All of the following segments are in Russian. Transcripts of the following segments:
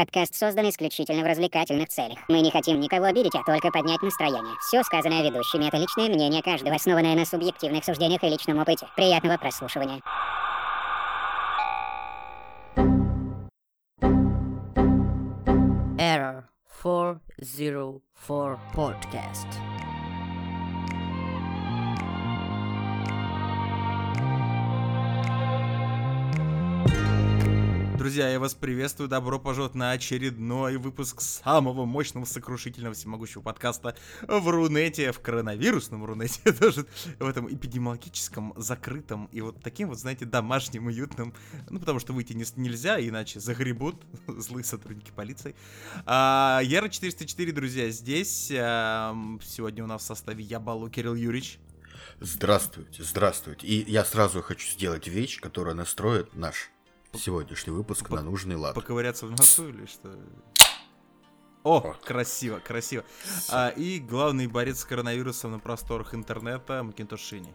Подкаст создан исключительно в развлекательных целях. Мы не хотим никого обидеть, а только поднять настроение. Все сказанное ведущими — это личное мнение каждого, основанное на субъективных суждениях и личном опыте. Приятного прослушивания. Error 404 Podcast. Друзья, я вас приветствую, добро пожаловать на очередной выпуск самого мощного, сокрушительного, всемогущего подкаста в Рунете, в коронавирусном Рунете, даже в этом эпидемиологическом, закрытом и вот таким вот, знаете, домашним, уютным, ну, потому что выйти не, нельзя, иначе загребут злые сотрудники полиции. А, Яра 404, друзья, здесь. А, сегодня у нас в составе я, Кирилл Юрьевич. Здравствуйте, здравствуйте. И я сразу хочу сделать вещь, которая настроит наш сегодняшний выпуск По- на нужный лад. Поковыряться в носу или что? О, красиво, красиво. А, и главный борец с коронавирусом на просторах интернета Макинтош Шини.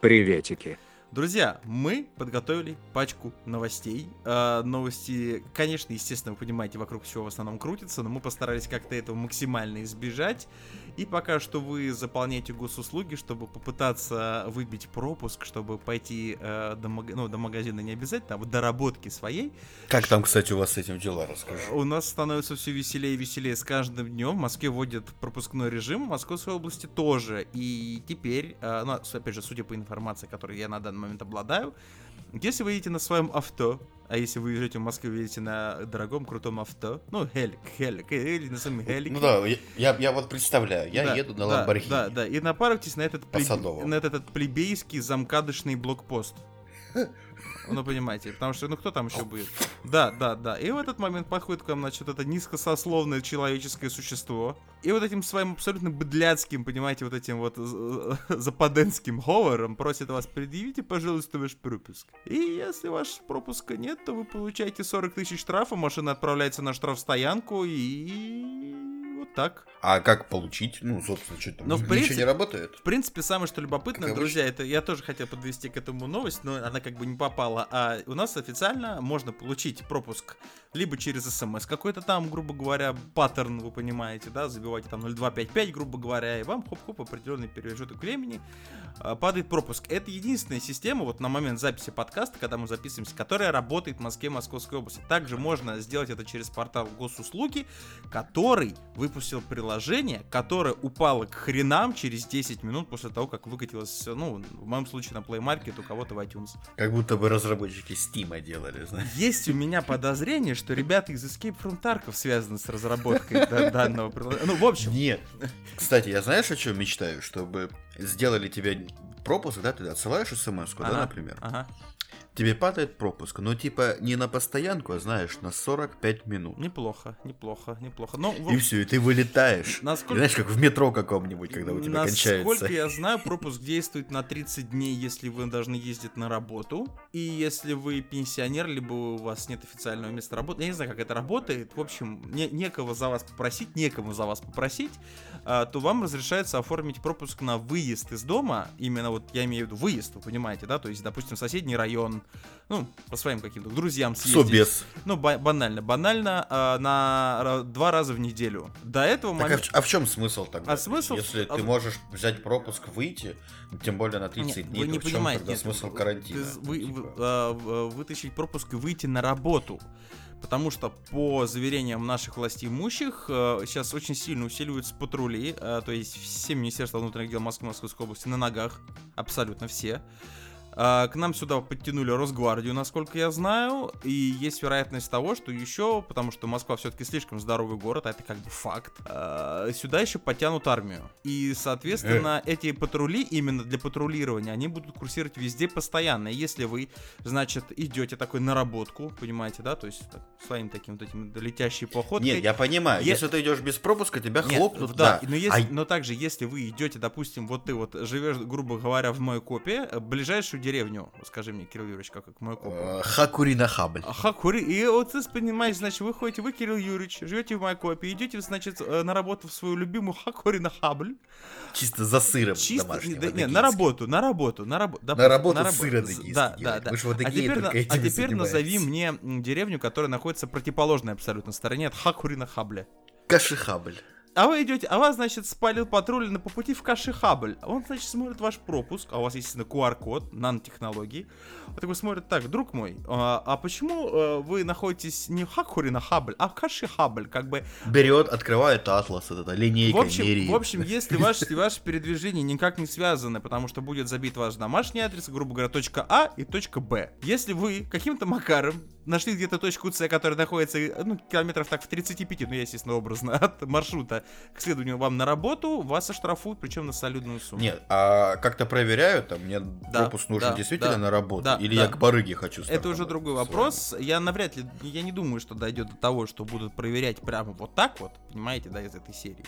Приветики. Друзья, мы подготовили пачку новостей. А, новости, конечно, естественно, вы понимаете, вокруг чего в основном крутится, но мы постарались как-то этого максимально избежать. И пока что вы заполняете госуслуги, чтобы попытаться выбить пропуск, чтобы пойти э, до, мага- ну, до магазина не обязательно, а вот до работки своей. Как там, кстати, у вас с этим дела, расскажи. У нас становится все веселее и веселее с каждым днем. В Москве вводят пропускной режим, в Московской области тоже. И теперь, э, ну, опять же, судя по информации, которой я на данный момент обладаю, если вы едете на своем авто, а если вы живете в Москве, вы едете на дорогом, крутом авто, ну, хелик, хелик, или на своем хелике. Ну да, я, я, вот представляю, я Да, еду на да, Ламборгини. Да, да, и напарывайтесь на этот, Садовому. на этот, этот плебейский замкадочный блокпост. Ну, понимаете, потому что, ну, кто там еще будет? Да, да, да. И в этот момент подходит к вам, значит, это низкосословное человеческое существо. И вот этим своим абсолютно быдляцким, понимаете, вот этим вот з- западенским говором просит вас, предъявите, пожалуйста, ваш пропуск. И если вашего пропуска нет, то вы получаете 40 тысяч штрафа, машина отправляется на штрафстоянку и вот так. А как получить? Ну, собственно, что там? Ну, в Ничего принципе- не работает? В принципе, самое что любопытное, Как друзья, это я тоже хотел подвести к этому новость, но она как бы не попала. А у нас официально можно получить пропуск либо через смс какой-то там, грубо говоря, паттерн, вы понимаете, да, забивайте там 0255, грубо говоря, и вам хоп-хоп определенный промежуток времени а, падает пропуск. Это единственная система вот на момент записи подкаста, когда мы записываемся, которая работает в Москве, Московской области. Также можно сделать это через портал госуслуги, который выпустил приложение, которое упало к хренам через 10 минут после того, как выкатилось, ну, в моем случае на Play Market, у кого-то в iTunes. Как будто бы разработчики Steam делали, знаешь. Есть у меня подозрение, что ребята из Escape from Tarkov связаны с разработкой да- данного приложения. Ну, в общем, Нет. Кстати, я знаешь, о чем мечтаю? Чтобы сделали тебе пропуск, да, ты отсылаешь смс да, ага, например. Ага. Тебе падает пропуск, но типа не на постоянку, а знаешь, на 45 минут. Неплохо, неплохо, неплохо. Ну, в И все, и ты вылетаешь. Насколько- знаешь, как в метро каком-нибудь, когда у тебя Насколько кончается. я знаю, пропуск действует на 30 дней, если вы должны ездить на работу. И если вы пенсионер, либо у вас нет официального места работы. Я не знаю, как это работает. В общем, не, некого за вас попросить, некому за вас попросить, а, то вам разрешается оформить пропуск на выезд из дома. Именно вот я имею в виду выезд, вы понимаете, да? То есть, допустим, соседний район, ну, по своим каким-то друзьям съездить. Собес. Ну, ба- банально, банально, а, на два раза в неделю. До этого Так, а, момента... в, а в чем смысл тогда? А смысл- Если а ты можешь взять пропуск, выйти, тем более на 30 Нет, дней, вы то не в чем понимаете, тогда смысл карантина? ты з- вы- Типа, а, в- вытащить пропуск и выйти на работу. Потому что по заверениям наших властимущих э, сейчас очень сильно усиливаются патрули, э, то есть все Министерства внутренних дел Москвы, Московской области на ногах, абсолютно все. А, К нам сюда подтянули Росгвардию, насколько я знаю, и есть вероятность того, что еще, потому что Москва все-таки слишком здоровый город, а это как бы факт, а, сюда еще подтянут армию. И, соответственно, эти патрули именно для патрулирования, они будут курсировать везде постоянно. И Если вы, значит, идете такой наработку, понимаете, да, то есть так, своим таким вот этим летящей походкой. Нет, я понимаю, Е- если ты идешь без пропуска, тебя Нет, хлопнут, да, да. Но, если, А но также, если вы идете, допустим, вот ты вот живешь, грубо говоря, в Майкопе, ближайшую деревню? Скажи мне, Кирилл Юрьевич, как, как мой коп. Э, Хакурина Хабль. А, Хакури, и вот ты понимаешь, значит, вы ходите, вы, Кирилл Юрьевич, живете в Майкопе, идете, значит, э, на работу в свою любимую Хакури на Хабль. Чисто за сыром Чисто, да, не, на работу, на работу, на, рабо, да, На работу рабо- сыр адыгейский Да, да, да. Вы ж в а теперь, на- а теперь назови мне деревню, которая находится противоположной абсолютно стороне от Хакури на Хабле. Кашихабль. А вы идете, а вас, значит, спалил патруль на по пути в Кашихабль. Он, значит, смотрит ваш пропуск, а у вас, естественно, QR-код, нанотехнологии. Он такой смотрит, так, друг мой, а, а почему э, вы находитесь не в Хакури на Хабль, а в Кашихабль, как бы Берет, открывает атлас, это линейка в общем, меряет. в общем, если ваше, если ваше передвижение никак не связаны, потому что будет забит ваш домашний адрес, грубо говоря, точка А и точка Б. Если вы каким-то макаром нашли где-то точку С, которая находится, ну, километров так в 35, ну, я, естественно, образно, от маршрута к следованию вам на работу, вас оштрафуют, причем на солидную сумму. Нет, а как-то проверяют, там, мне Да, пропуск нужен да, действительно да, на работу, да, или да. я к барыге хочу Это уже другой вопрос. Я навряд ли, я не думаю, что дойдет до того, что будут проверять прямо вот так вот, понимаете, да, из этой серии.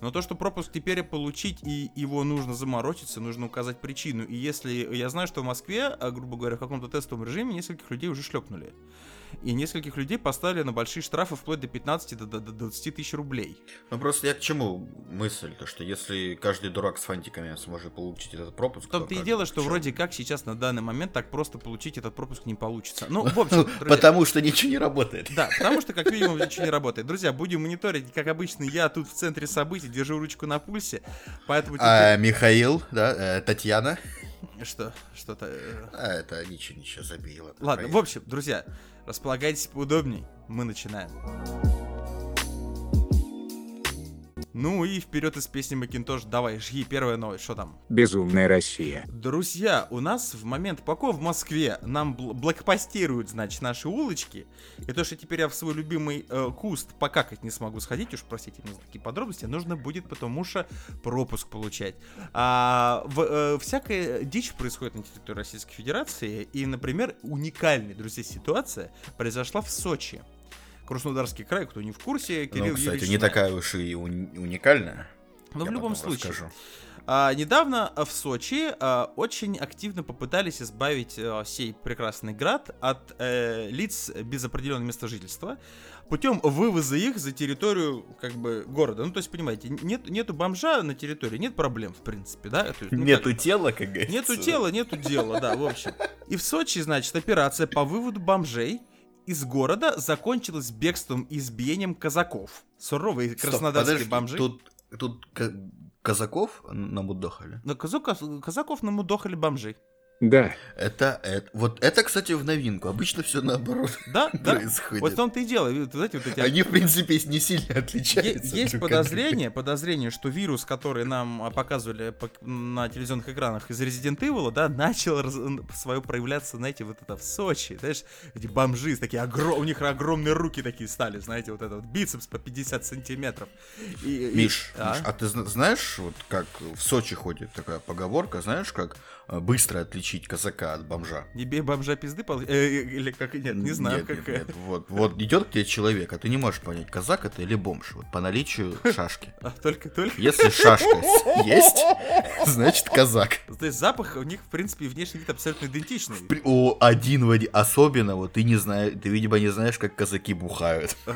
Но то, что пропуск теперь получить, и его нужно заморочиться, нужно указать причину. И если я знаю, что в Москве, а, грубо говоря, в каком-то тестовом режиме нескольких людей уже шлепнули. И нескольких людей поставили на большие штрафы вплоть до 15 до, до, до 20 тысяч рублей. Ну просто я к чему мысль, то что если каждый дурак с фантиками сможет получить этот пропуск, В том-то и как дело, что вроде как сейчас на данный момент так просто получить этот пропуск не получится. Ну, в общем, друзья, Потому что ничего не работает. Да, потому что, как видим, ничего не работает. Друзья, будем мониторить, как обычно, я тут в центре событий, держу ручку на пульсе, поэтому А теперь... Михаил, да, э, Татьяна. Что? Что-то... э, А, это ничего, ничего, забей, ладно. Проехали. в общем, друзья, располагайтесь поудобней, мы начинаем. Ну и вперед из песни Макинтош, давай, жги, первая новость, что там? Безумная Россия. Друзья, у нас в момент пока в Москве нам бл- блокпостируют, значит, наши улочки, и то, что теперь я в свой любимый э, куст покакать не смогу сходить, уж простите меня за такие подробности, нужно будет потому что пропуск получать. А, в, э, всякая дичь происходит на территории Российской Федерации, и, например, уникальная, друзья, ситуация произошла в Сочи. Краснодарский край, кто не в курсе, Кирилл Ну, кстати, Юрьевич не знает. такая уж и уни- уникальная. Но в Я любом потом случае, расскажу. а, недавно а, в Сочи а, очень активно попытались избавить а, сей прекрасный град от э, лиц без определенного места жительства путем вывоза их за территорию как бы города. Ну, то есть, понимаете, нет, нету бомжа на территории, нет проблем, в принципе, да? Есть, ну, Нету как- тела, как говорится. Нету тела, нету дела, да, в общем. И в Сочи, значит, операция по выводу бомжей из города закончилась бегством и избиением казаков. Суровые Стоп, краснодарские подожди, бомжи. Тут, тут ка- казаков намудохали? На казака- казаков намудохали бомжей. Да, Это, это, вот это, кстати, в новинку. Обычно все наоборот Да, да. происходит. Вот в том-то и дело. Вы знаете, вот эти... Они, в принципе, не сильно Е- отличаются. Есть друг от подозрение, подозрение, что вирус, который нам а, показывали по- на телевизионных экранах из Resident Evil, да, начал раз- свое проявляться, знаете, вот это в Сочи, знаешь, эти бомжи, такие огром... у них огромные руки такие стали, знаете, вот этот вот бицепс по 50 сантиметров. И- и- Миш, а? Миш, а ты зна- знаешь, вот как в Сочи ходит такая поговорка, знаешь, как быстро отличить казака от бомжа? Не бей бомжа пизды, пол- э, э, или как, нет, не знаю, Нет, как... нет, нет. Вот, вот идет к тебе человек, а ты не можешь понять, казак это или бомж. Вот по наличию шашки. А, только, только... Если шашка есть, значит казак. То есть запах у них, в принципе, внешний вид абсолютно идентичный. При- О, один в один. Особенно вот ты не знаешь, ты, видимо, не знаешь, как казаки бухают.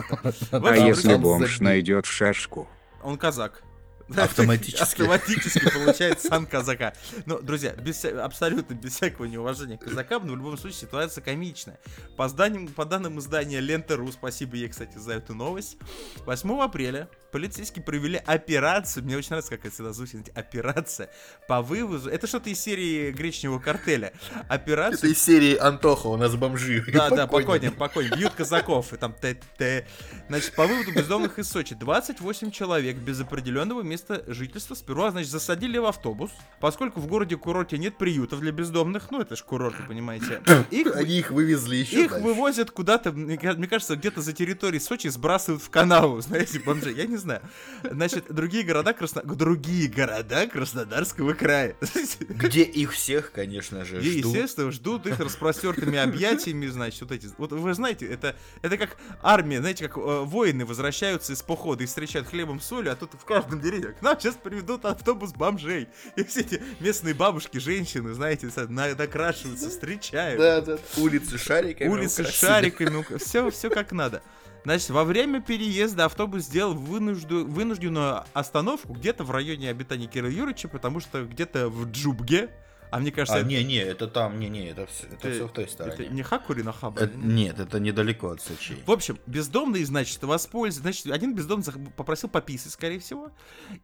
А если бомж найдет шашку? Он казак. Автоматически. Автоматически получает сан казака. Но, друзья, без абсолютно без всякого неуважения к казакам, но в любом случае ситуация комичная. По, зданиям, по данным издания Лента.ру, спасибо ей, кстати, за эту новость, 8 апреля полицейские провели операцию, мне очень нравится, как это всегда звучит, операция по вывозу, это что-то из серии гречневого картеля, Это операцию из серии Антоха, у нас бомжи. да, да, покойник, покойник. Бьют казаков, и там т-т. Значит, по выводу бездомных из Сочи 28 человек без определенного места жительства сперва, значит, засадили в автобус, поскольку в городе-курорте нет приютов для бездомных, ну это ж курорт, вы понимаете. Их, Они их вывезли еще их вывозят куда-то, мне ка- мне кажется, где-то за территорией Сочи сбрасывают в канаву, знаете, бомжей, я не знаю. Значит, другие города, Красно... другие города Краснодарского края. Где их всех, конечно же, И, ждут. естественно, ждут их распростертыми объятиями, значит, вот эти. Вот вы знаете, это, это как армия, знаете, как э, воины возвращаются из похода и встречают хлебом солью, а тут в каждом деревне к нам сейчас приведут автобус бомжей. И все эти местные бабушки, женщины, знаете, накрашиваются, встречают. Да, да. Улицы шариками. Улицы украсили. шариками, все, все как надо. Значит, во время переезда автобус сделал вынужду- вынужденную остановку где-то в районе обитания Кирилла Юрьевича, потому что где-то в Джубге, а мне кажется, А, это, не-не, это там, не-не, это все, это это- все в той это стороне. не Хакури на Хаба. Это- нет, это недалеко от Сочи. В общем, бездомный, значит, воспользовался... Значит, один бездомный попросил пописать, скорее всего.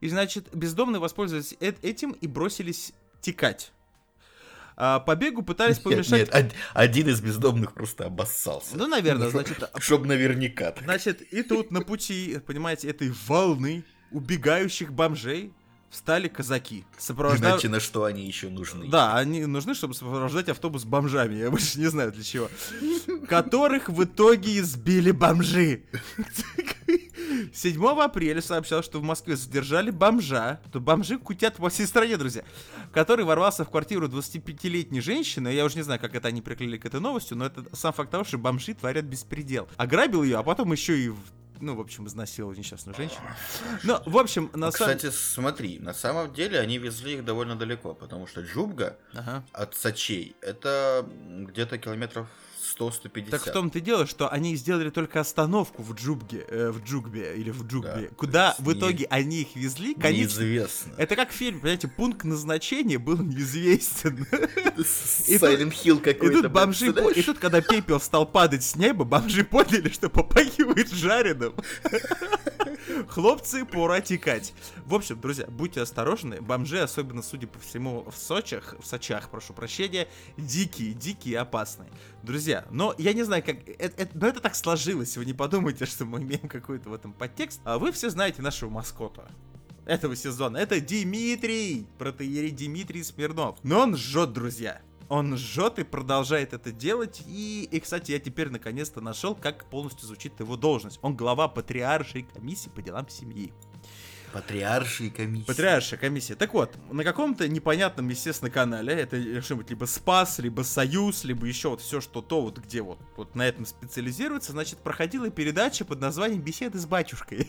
И, значит, бездомные воспользовались этим и бросились текать. А, побегу пытались Нет, помешать... нет, од- один из бездомных просто обоссался. Ну, наверное, значит... Чтоб наверняка. так. Значит, и тут на пути, понимаете, этой волны убегающих бомжей встали казаки. Сопровождав- Иначе на что они еще нужны? Да, они нужны, чтобы сопровождать автобус с бомжами. Я больше не знаю для чего. Которых в итоге избили бомжи. 7 апреля сообщал, что в Москве задержали бомжа. То бомжи кутят по всей стране, друзья. Который ворвался в квартиру 25-летней женщины. Я уже не знаю, как это они приклеили к этой новостью, но это сам факт того, что бомжи творят беспредел. Ограбил ее, а потом еще и ну, в общем, изнасиловал несчастную женщину. Ну, в общем, на Ну, самом... Кстати, смотри, на самом деле они везли их довольно далеко, потому что Джубга Ага. от Сочей это где-то километров 100-150. Так в том-то и дело, что они сделали только остановку в Джубге, э, в Джугбе или в Джугбе, Да, куда в не- итоге они их везли, конечно. Неизвестно. Это как фильм, понимаете, пункт назначения был неизвестен. и Silent Hill И какой-то. тут бомжи, по- и тут, когда пепел стал падать с неба, бомжи поняли, что попахивает жареным. Хлопцы, пора текать. В общем, друзья, будьте осторожны. Бомжи, особенно, судя по всему, в Сочах, в Сочах, прошу прощения, дикие, дикие опасные. Друзья, но я не знаю, как... Это, это- но это так сложилось. Вы не подумайте, что мы имеем какой-то в этом подтекст. А вы все знаете нашего маскота этого сезона. Это Дмитрий, протеерей Дмитрий Смирнов. Но он жжет, друзья. Он жжет и продолжает это делать. И, и, кстати, я теперь наконец-то нашел, как полностью звучит его должность. Он глава патриаршей комиссии по делам семьи. Патриаршие комиссии. Патриаршая комиссия. Так вот, на каком-то непонятном, естественно, канале, это быть либо Спас, либо Союз, либо еще вот все, что то, вот где вот, вот на этом специализируется, значит, проходила передача под названием «Беседы с батюшкой».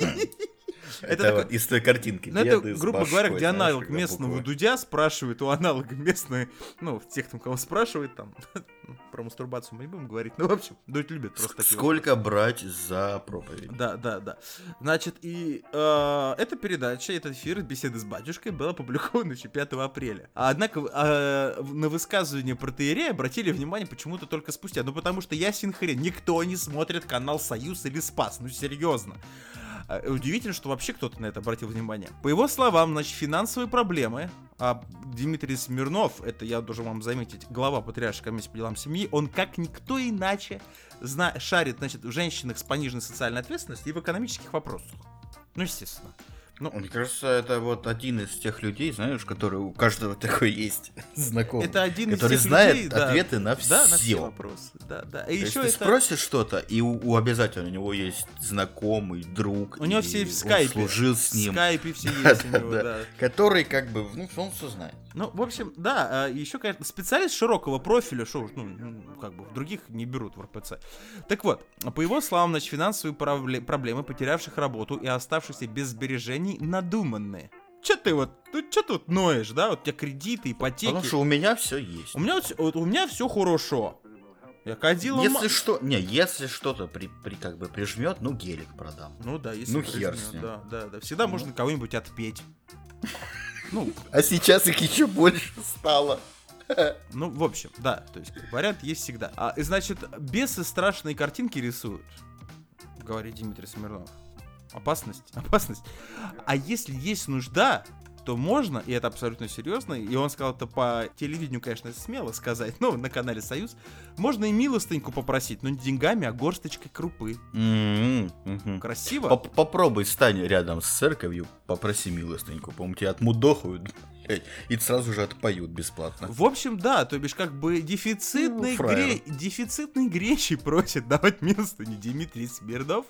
Это, вот из той картинки. Ну, это, грубо говоря, где аналог местного. Дудя спрашивает у аналога местной, ну, тех, там, кого спрашивает, там, про мастурбацию мы не будем говорить, ну, в общем, Дудь любит просто такие Сколько брать за проповедь? да, да, да. Значит, и э, эта передача, этот эфир беседы с батюшкой был опубликован еще 5 апреля. А, однако э, на высказывание протеерея обратили внимание почему-то только спустя. Ну, потому что ясен хрен, никто не смотрит канал Союз или Спас, ну, серьезно. А, Удивительно, что вообще кто-то на это обратил внимание. По его словам, значит, финансовые проблемы, а Дмитрий Смирнов, это я должен вам заметить, глава Патриаршей комиссии по делам семьи, он как никто иначе зна- шарит, значит, в женщинах с пониженной социальной ответственностью и в экономических вопросах. Ну, естественно. Мне кажется, это вот один из тех людей, знаешь, который у каждого такой есть знакомый. Это один из который тех знает людей, да, ответы на Да, на все все. вопросы. Да, да. И То есть еще ты это... спросишь что-то, и у, у обязательно у него есть знакомый, друг. У него все в скайпе. служил с В ним. скайпе все Да, есть у да, него, да. да. Который как бы, ну, он все знает. Ну, в общем, да, еще, конечно, специалист широкого профиля, что уж, ну, ну, как бы в других не берут в РПЦ. Так вот, по его словам, значит, финансовые пробле- проблемы потерявших работу и оставшихся без сбережений надуманные. Че ты вот, ну че тут ноешь, да? Вот у тебя кредиты, ипотеки. Потому что у меня все есть. У меня вот, вот у меня все хорошо. Я кадила Если что, не, если что-то при, при как бы прижмет, ну гелик продам. Ну да, если Ну, прижмёт, хер с ним. Да, да, да. Всегда можно кого-нибудь отпеть. Ну, А сейчас их еще больше стало. ну, в общем, да, то есть вариант есть всегда. А, и значит, бесы страшные картинки рисуют, говорит Дмитрий Смирнов. Опасность, опасность. А если есть нужда, то можно, и это абсолютно серьезно, и он сказал это по телевидению, конечно, смело сказать, но на канале Союз, можно и милостыньку попросить, но не деньгами, а горсточкой крупы. Мгм. Красиво? Поп- Попробуй стань рядом с церковью, попроси милостыньку. По-моему, тебя отмудохают. И сразу же отпоют бесплатно. В общем, да, то бишь как бы дефицитный, Ну, гре... дефицитный гречи просит давать милостыню Дмитрий Смирнов.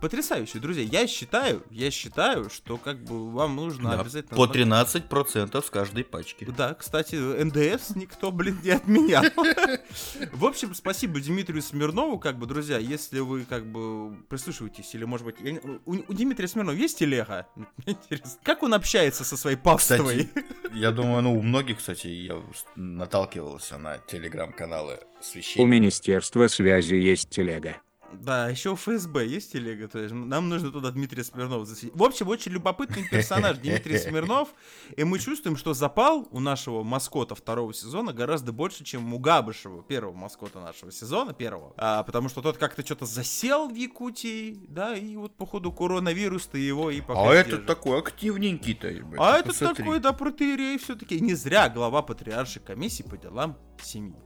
Потрясающе, друзья. Я считаю, я считаю, что как бы вам нужно Да, обязательно... По смотреть. 13% с каждой пачки. Да, кстати, НДС никто, блин, не отменял. В общем, спасибо Дмитрию Смирнову, как бы, друзья, если вы, как бы, прислушиваетесь, или, может быть, у, у Дмитрия Смирнова есть телега? Как он общается со своей? Кстати, я думаю, ну, у многих, кстати, я наталкивался на телеграм-каналы У священников. Министерства связи есть телега. Да, еще у ФСБ есть телега, то есть нам нужно туда Дмитрия Смирнова засветить. В общем, очень любопытный персонаж Дмитрий Смирнов, и мы чувствуем, что запал у нашего маскота второго сезона гораздо больше, чем у Габышева, первого маскота нашего сезона, первого. А, потому что тот как-то что-то засел в Якутии, да, и вот походу коронавирус-то его и пока А этот держит. такой активненький-то. А этот посмотри. такой, да, протеерей все-таки. Не зря глава патриаршей комиссии по делам семьи.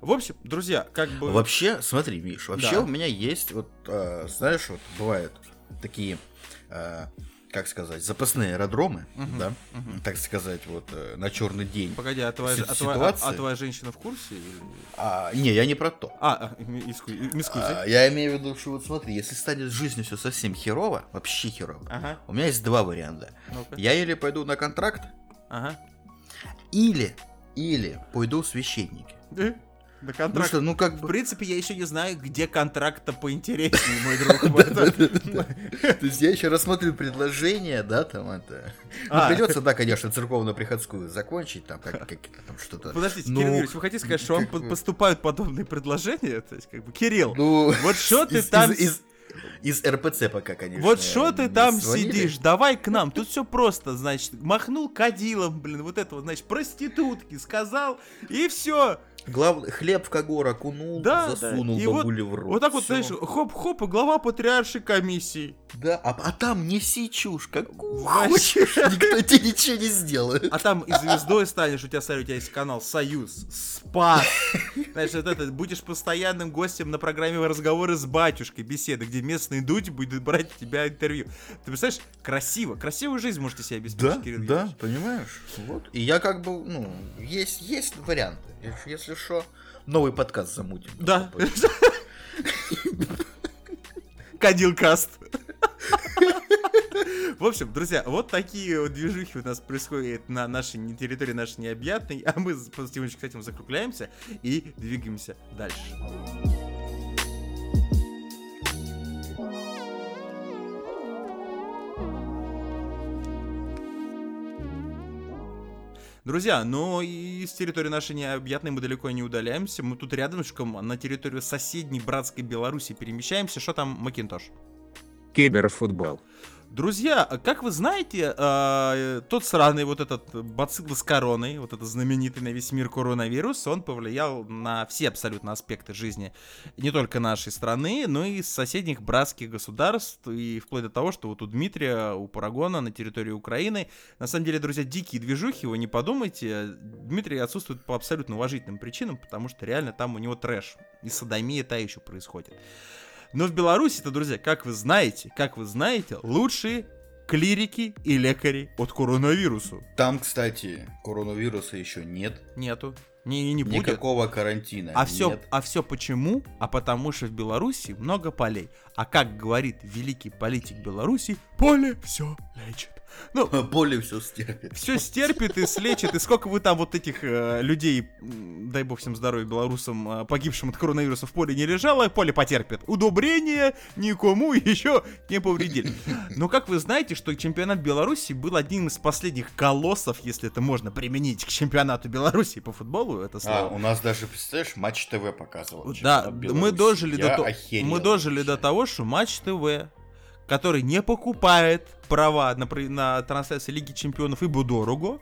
В общем, друзья, как бы... Вообще, смотри, Миш, вообще Да. у меня есть, вот, э, знаешь, вот бывают такие, э, как сказать, запасные аэродромы, Мгм, да, мгм. так сказать, вот э, на черный день. Погоди, а твоя, а твоя- а- а твоя женщина в курсе? или- А, не, я не про то. А, а, иску- мискузи. А, я имею в виду, что вот смотри, если станет с жизнью все совсем херово, вообще херово, Ага, у меня есть два варианта. ну-ка. Я или пойду на контракт, Ага. или, или пойду в священники. На Ну контракт. что, ну как В принципе, я еще не знаю, где контракт-то поинтереснее, мой друг. То есть я еще рассмотрю предложение, да, там это... Ну, А. придется, да, конечно, церковно-приходскую закончить, там, как, как это там что-то... Подождите, Ну, Кирилл Юрьевич, вы хотите сказать, что вам поступают подобные предложения? То есть, как бы, Кирилл, Ну, вот что ты там... Из, РПЦ пока, конечно. Вот что ты там свалили. сидишь, давай к нам. Тут все просто, значит, махнул кадилом, блин, вот это вот, значит, проститутки сказал, и все. Глав... Хлеб в когор окунул, Да, засунул да. И вот- бабуле в рот. Вот так вот, Всё. знаешь, хоп-хоп, и глава патриаршей комиссии. Да, а, а там неси чушь, какую хочешь, никто тебе ничего не сделает. А там и звездой станешь, у тебя, смотри, у тебя есть канал Союз, Спас. Знаешь, вот это, будешь постоянным гостем на программе «Разговоры с батюшкой», беседы, где местный дудь будет брать у тебя интервью. Ты представляешь, красиво, красивую жизнь можете себе обеспечить, Да, Кирилл да, понимаешь? Вот. И я как бы, ну, есть, есть варианты. Если- Если что, новый подкаст замутим. Да. Кадилкаст. В общем, друзья, вот такие вот движухи у нас происходят на нашей не- территории нашей необъятной, а мы с этим закругляемся и двигаемся дальше. Друзья, но и с территории нашей необъятной мы далеко не удаляемся. Мы тут рядышком на территорию соседней братской Беларуси перемещаемся. Что там, Макинтош? Киберфутбол. Друзья, а как вы знаете, э, тот сраный вот этот бацилл с короной, вот этот знаменитый на весь мир коронавирус, он повлиял на все абсолютно аспекты жизни не только нашей страны, но и соседних братских государств, и вплоть до того, что вот у Дмитрия, у Парагона на территории Украины, на самом деле, друзья, дикие движухи, вы не подумайте, Дмитрий отсутствует по абсолютно уважительным причинам, потому что реально там у него трэш, и садомия та еще происходит. Но в Беларуси-то, друзья, как вы знаете, как вы знаете, лучшие клирики и лекари от коронавирусу. Там, кстати, коронавируса еще нет. Нету. Не, не будет. Никакого карантина. А все, а все почему? А потому что в Беларуси много полей. А как говорит великий политик Беларуси, поле все лечит. Ну, Поле все стерпит. все стерпит и слечит. И сколько вы там вот этих э, людей, дай бог всем здоровья белорусам, э, погибшим от коронавируса в поле не лежало, поле потерпит. Удобрения никому еще не повредили. Но как вы знаете, что чемпионат Беларуси был одним из последних колоссов, если это можно применить к чемпионату Беларуси по футболу, это А, слово. у нас даже, представляешь, Матч ТВ показывал. Да, мы дожили Я до охерел мы дожили вообще. до того, что Матч ТВ, который не покупает права на, на трансляцию Лиги Чемпионов и дорого.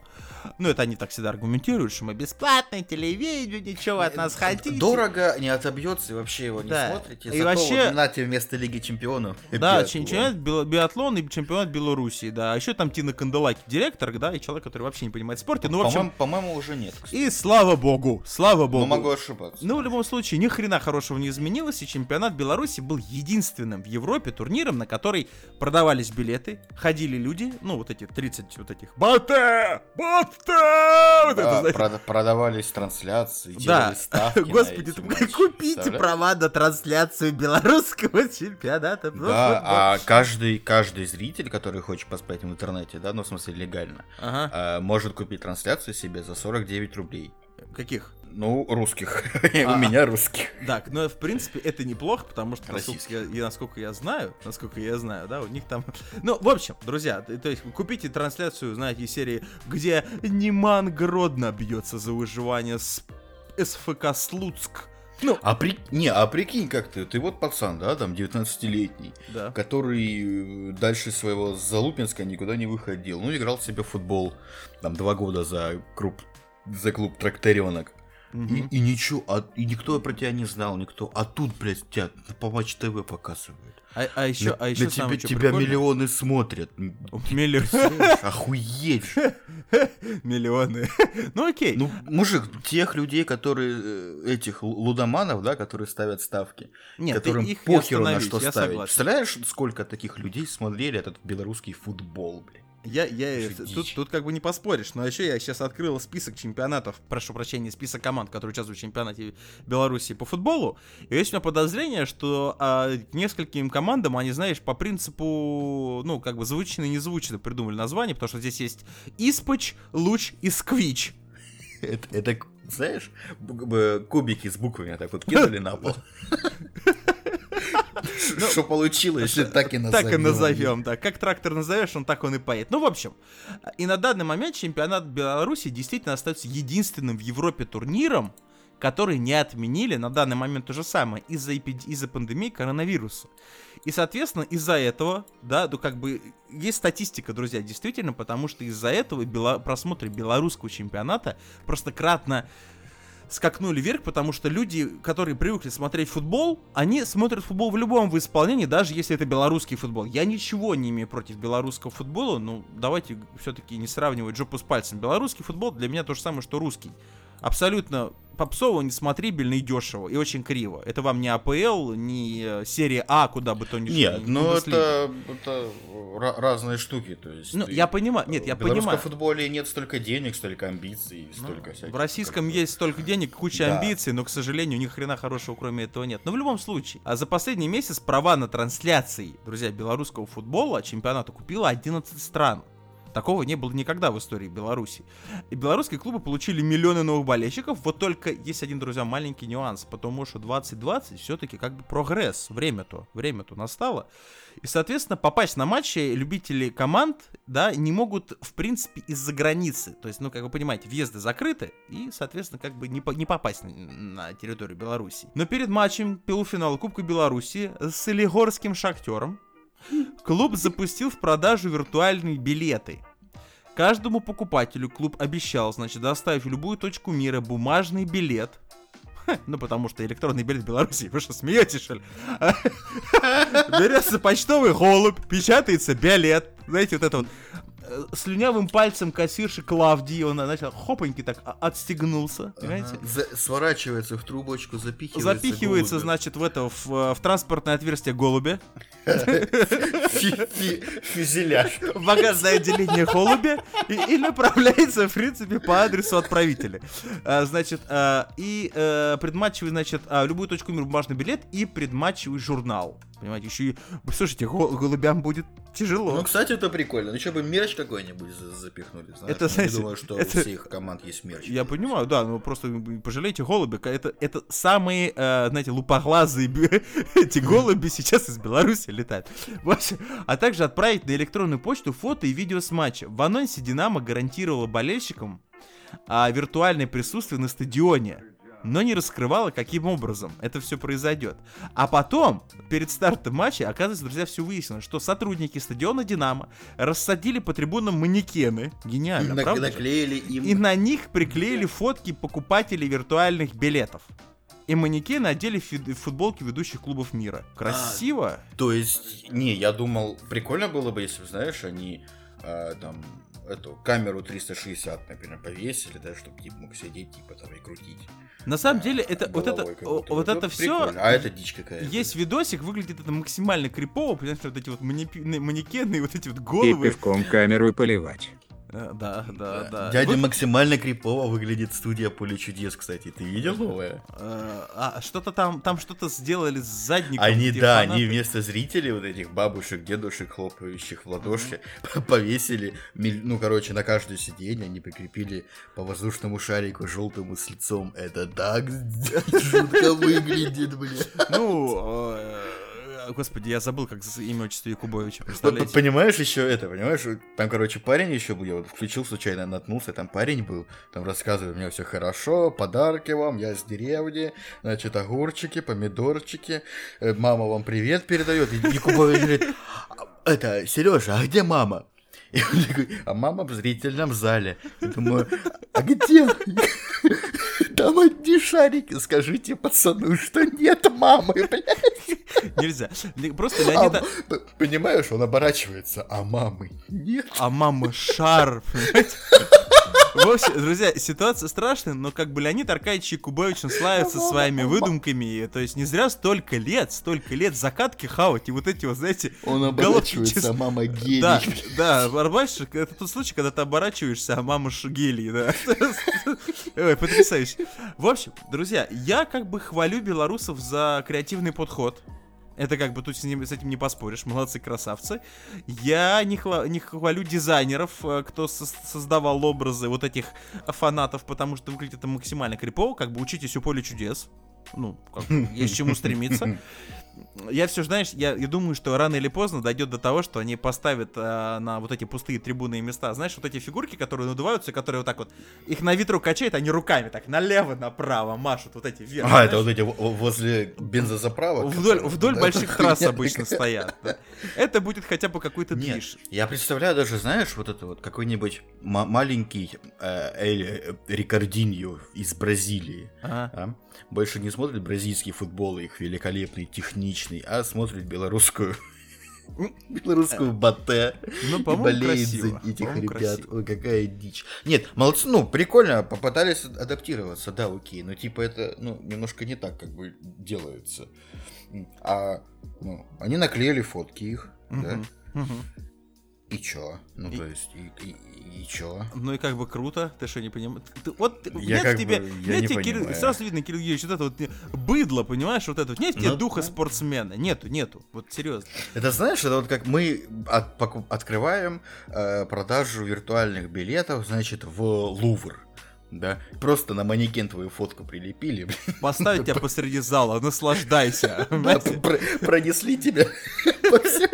Ну, это они так всегда аргументируют, что мы бесплатное телевидение, ничего от нас хотите. Дорого не отобьется, и вообще его не Да. смотрите. И Зато вообще- вот нате вместо Лиги Чемпионов. Да, биатлон. чемпионат биатлон и чемпионат Белоруссии, да. А еще там Тина Канделаки, директор, да, и человек, который вообще не понимает в спорте. Ну, в общем, По-моему, уже нет. кстати. и слава богу, слава богу. Но могу ошибаться. Ну, в любом случае, ни хрена хорошего не изменилось, и чемпионат Беларуси был единственным в Европе турниром, на который продавались билеты, ходили люди, ну, вот эти 30 вот этих «Бате! Бате!» Вот это, Да, знаете. прода- продавались трансляции, Да, ставки господи, купите права на трансляцию белорусского чемпионата. Ну, Да, вот, вот. а каждый, каждый зритель, который хочет посмотреть в интернете, да, ну, в смысле, легально, Ага. а, может купить трансляцию себе за 49 рублей. Каких? Ну, русских. А. У меня русских. Так, ну, в принципе, это неплохо, потому что, насколько я, знаю, насколько я знаю, да, у них там... Ну, в общем, друзья, то есть купите трансляцию, знаете, из серии, где Неман Гродно бьется за выживание с СФК Слуцк. Ну, А при... Не, а прикинь, как ты, ты вот пацан, да, там, 19-летний, да. который э, дальше своего Залупинска никуда не выходил. Ну, играл себе в футбол, там, два года за клуб, за клуб Тракторенок. И, и ничего, а, и никто про тебя не знал, никто. А тут, блядь, тебя по Матч ТВ показывают. А, а еще, На- а еще на самое, тебя, прикольно- миллионы смотрят. Миллион- Охуеть. Миллионы. Ну окей. Ну, мужик, тех людей, которые, э, этих лу- лудоманов, да, которые ставят ставки, Нет, которым их не похеру на что ставить. Представляешь, сколько таких людей смотрели этот белорусский футбол, блядь? Я, я тут, тут как бы не поспоришь, но еще я сейчас открыл список чемпионатов, прошу прощения, список команд, которые участвуют в чемпионате Беларуси по футболу. И есть у меня подозрение, что а, к нескольким командам они, знаешь, по принципу, ну, как бы звучно и незвучно придумали название, потому что здесь есть Испоч, Луч и Сквич. Это, это, знаешь, кубики с буквами так вот кинули на пол. Что получилось, так и назовем. Так и назовем, да. Как трактор назовешь, он так он и поедет. Ну, в общем, и на данный момент чемпионат Беларуси действительно остается единственным в Европе турниром, который не отменили на данный момент то же самое из-за из-за пандемии коронавируса. И, соответственно, из-за этого, да, ну как бы есть статистика, друзья, действительно, потому что из-за этого бела- просмотры белорусского чемпионата просто кратно скакнули вверх, потому что люди, которые привыкли смотреть футбол, они смотрят футбол в любом в исполнении, даже если это белорусский футбол. Я ничего не имею против белорусского футбола, но давайте все-таки не сравнивать жопу с пальцем. Белорусский футбол для меня то же самое, что русский. Абсолютно попсово, несмотрибельно и дешево, и очень криво. Это вам не АПЛ, не э, серия А, куда бы то ни шло. Нет, не ну это, это ра- разные штуки, то есть. Ну, ты- я понимаю, нет, я в белорусском понимаю. футболе нет столько денег, столько амбиций, Ну, столько всяких. в российском как есть столько денег, куча Да. амбиций, но, к сожалению, ни хрена хорошего кроме этого нет. Но в любом случае, а за последний месяц права на трансляции, друзья, белорусского футбола чемпионата купила 11 стран. Такого не было никогда в истории Беларуси. И белорусские клубы получили миллионы новых болельщиков. Вот только есть один, друзья, маленький нюанс. Потому что 2020 все-таки как бы прогресс. Время-то, время-то настало. И, соответственно, попасть на матчи любители команд, да, не могут, в принципе, из-за границы. То есть, ну, как вы понимаете, въезды закрыты, и, соответственно, как бы не, по- не попасть на, на территорию Беларуси. Но перед матчем полуфинала Кубка Беларуси с Солигорским Шахтером клуб запустил в продажу виртуальные билеты. Каждому покупателю клуб обещал, значит, доставить в любую точку мира бумажный билет. Ну, потому что электронный билет в Беларуси, вы что, смеетесь, что ли? Берется почтовый голубь, печатается билет. Знаете, вот это вот слюнявым пальцем кассирши Клавдии, он, значит, хопоньки так а- отстегнулся, понимаете? Ага. За- сворачивается в трубочку, запихивается. Запихивается, голубем. значит, в это, в, э, в транспортное отверстие голубя. Фюзеляж. багажное отделение голубя и, и направляется, в принципе, по адресу отправителя. А, значит, а, и э, предматчевый, значит, а, любую точку мира бумажный билет и предматчевый журнал. Понимаете, еще и... Слушайте, гол- голубям будет тяжело. Ну, кстати, это прикольно. Ну, еще бы мерч какой-нибудь за- запихнули, знаешь. Это, Я знаете, не думаю, что это- у всех команд есть мерч. Я понимаю, да, ну просто пожалейте голуби. Это, это самые, э, знаете, лупоглазые эти голуби сейчас из Беларуси летают. А также отправить на электронную почту фото и видео с матча. В анонсе Динамо гарантировала болельщикам а, виртуальное присутствие на стадионе, но не раскрывала, каким образом это все произойдет. А потом, перед стартом матча, оказывается, друзья, все выяснилось, что сотрудники стадиона Динамо рассадили по трибунам манекены. Гениально, Нак- правда? Наклеили им... И на них приклеили фотки покупателей виртуальных билетов. И манекены одели футболки ведущих клубов мира. Красиво. То есть, не, я думал, прикольно было бы, если, знаешь, они а, там эту камеру 360, например, повесили, да, чтобы тип мог сидеть, типа там и крутить. На самом деле, это вот это, вот это Вот все. А это дичь какая-то. Есть видосик, выглядит это максимально крипово, понимаешь, вот эти вот манекены, вот эти вот И головы. пивком камеру и поливать. Э, Да, да, да. Дядя Вот, максимально крипово выглядит студия Поле чудес, кстати. Ты видел новое? э, А что-то там, там что-то сделали с задником. Они, да, фанаты- они вместо зрителей, вот этих бабушек, дедушек, хлопающих в ладоши, повесили, ну, короче, на каждое сиденье они прикрепили по воздушному шарику желтому с лицом. Это так жутко выглядит, блин. Ну, э, господи, я забыл, как имя отчество Якубовича, Вот, представляете? Понимаешь, еще это, понимаешь, там, короче, парень еще был, я вот включил случайно, наткнулся, там парень был, там рассказывает, у меня все хорошо, подарки вам, я с деревни, значит, огурчики, помидорчики, э, мама вам привет передает, и Якубович говорит, «А, это, Сережа, а где мама? И он такой, а мама в зрительном зале. Я думаю, а где? Там одни шарики. Скажите пацану, что нет мамы, блядь. Нельзя. Просто А, Леонида... п- понимаешь, он оборачивается, а мамы нет. А мама шар, понимаете? В общем, друзья, ситуация страшная, но как бы Леонид Аркадьевич Якубович, он славится своими выдумками, то есть не зря столько лет, столько лет закатки хавать, и вот эти вот, знаете, Он оборачивается, чес- а мама гений. Да, да, понимаешь, это тот случай, когда ты оборачиваешься, а мама шугелий, да. Ой, потрясающе. В общем, друзья, я как бы хвалю белорусов за креативный подход. Это как бы тут с, ним- с этим не поспоришь, молодцы, красавцы. Я не, хва- не хвалю дизайнеров, э, кто сос- создавал образы вот этих фанатов, потому что выглядит это максимально крипово, как бы учитесь у поля чудес. Ну, как есть чему стремиться. Я все, знаешь, я, я думаю, что рано или поздно дойдет до того, что они поставят э, на вот эти пустые трибунные места, знаешь, вот эти фигурки, которые надуваются, которые вот так вот, их на ветру качают, они руками так налево, направо машут, вот эти вверх. А, знаешь. это вот эти во- возле бензозаправок. Вдоль, вдоль да, больших трасс хуйня обычно стоят. да. Это будет хотя бы какой-то движ. я представляю даже, знаешь, вот это вот какой-нибудь ма- маленький э, Эль э, Рикардиньо из Бразилии. Ага. а? Больше не смотрит бразильский футбол, их великолепный, техничный, а смотрит белорусскую белорусскую батэ. Ну, и по-моему, болеет красиво. за этих ребят. красиво. Ой, какая дичь. Нет, молодцы, ну, прикольно, попытались адаптироваться, да, окей, но типа это, ну, немножко не так как бы делается. А, ну, они наклеили фотки их, да. И чё? Ну, И- то есть, и, и, и чё? Ну и как бы круто, ты что не понимаешь? Вот Я нет в тебе, бы- нет я не тебе, Кирилл, сразу видно, Кирилл Юрьевич, вот это вот быдло, понимаешь, вот это вот, нет тебе Ну, духа да. спортсмена, нету, нету, вот серьезно. Это знаешь, это вот как мы от- поку- открываем э, продажу виртуальных билетов, значит, в Лувр. Да, просто на манекен твою фотку прилепили, Поставить тебя посреди зала, наслаждайся. пронесли тебя по всем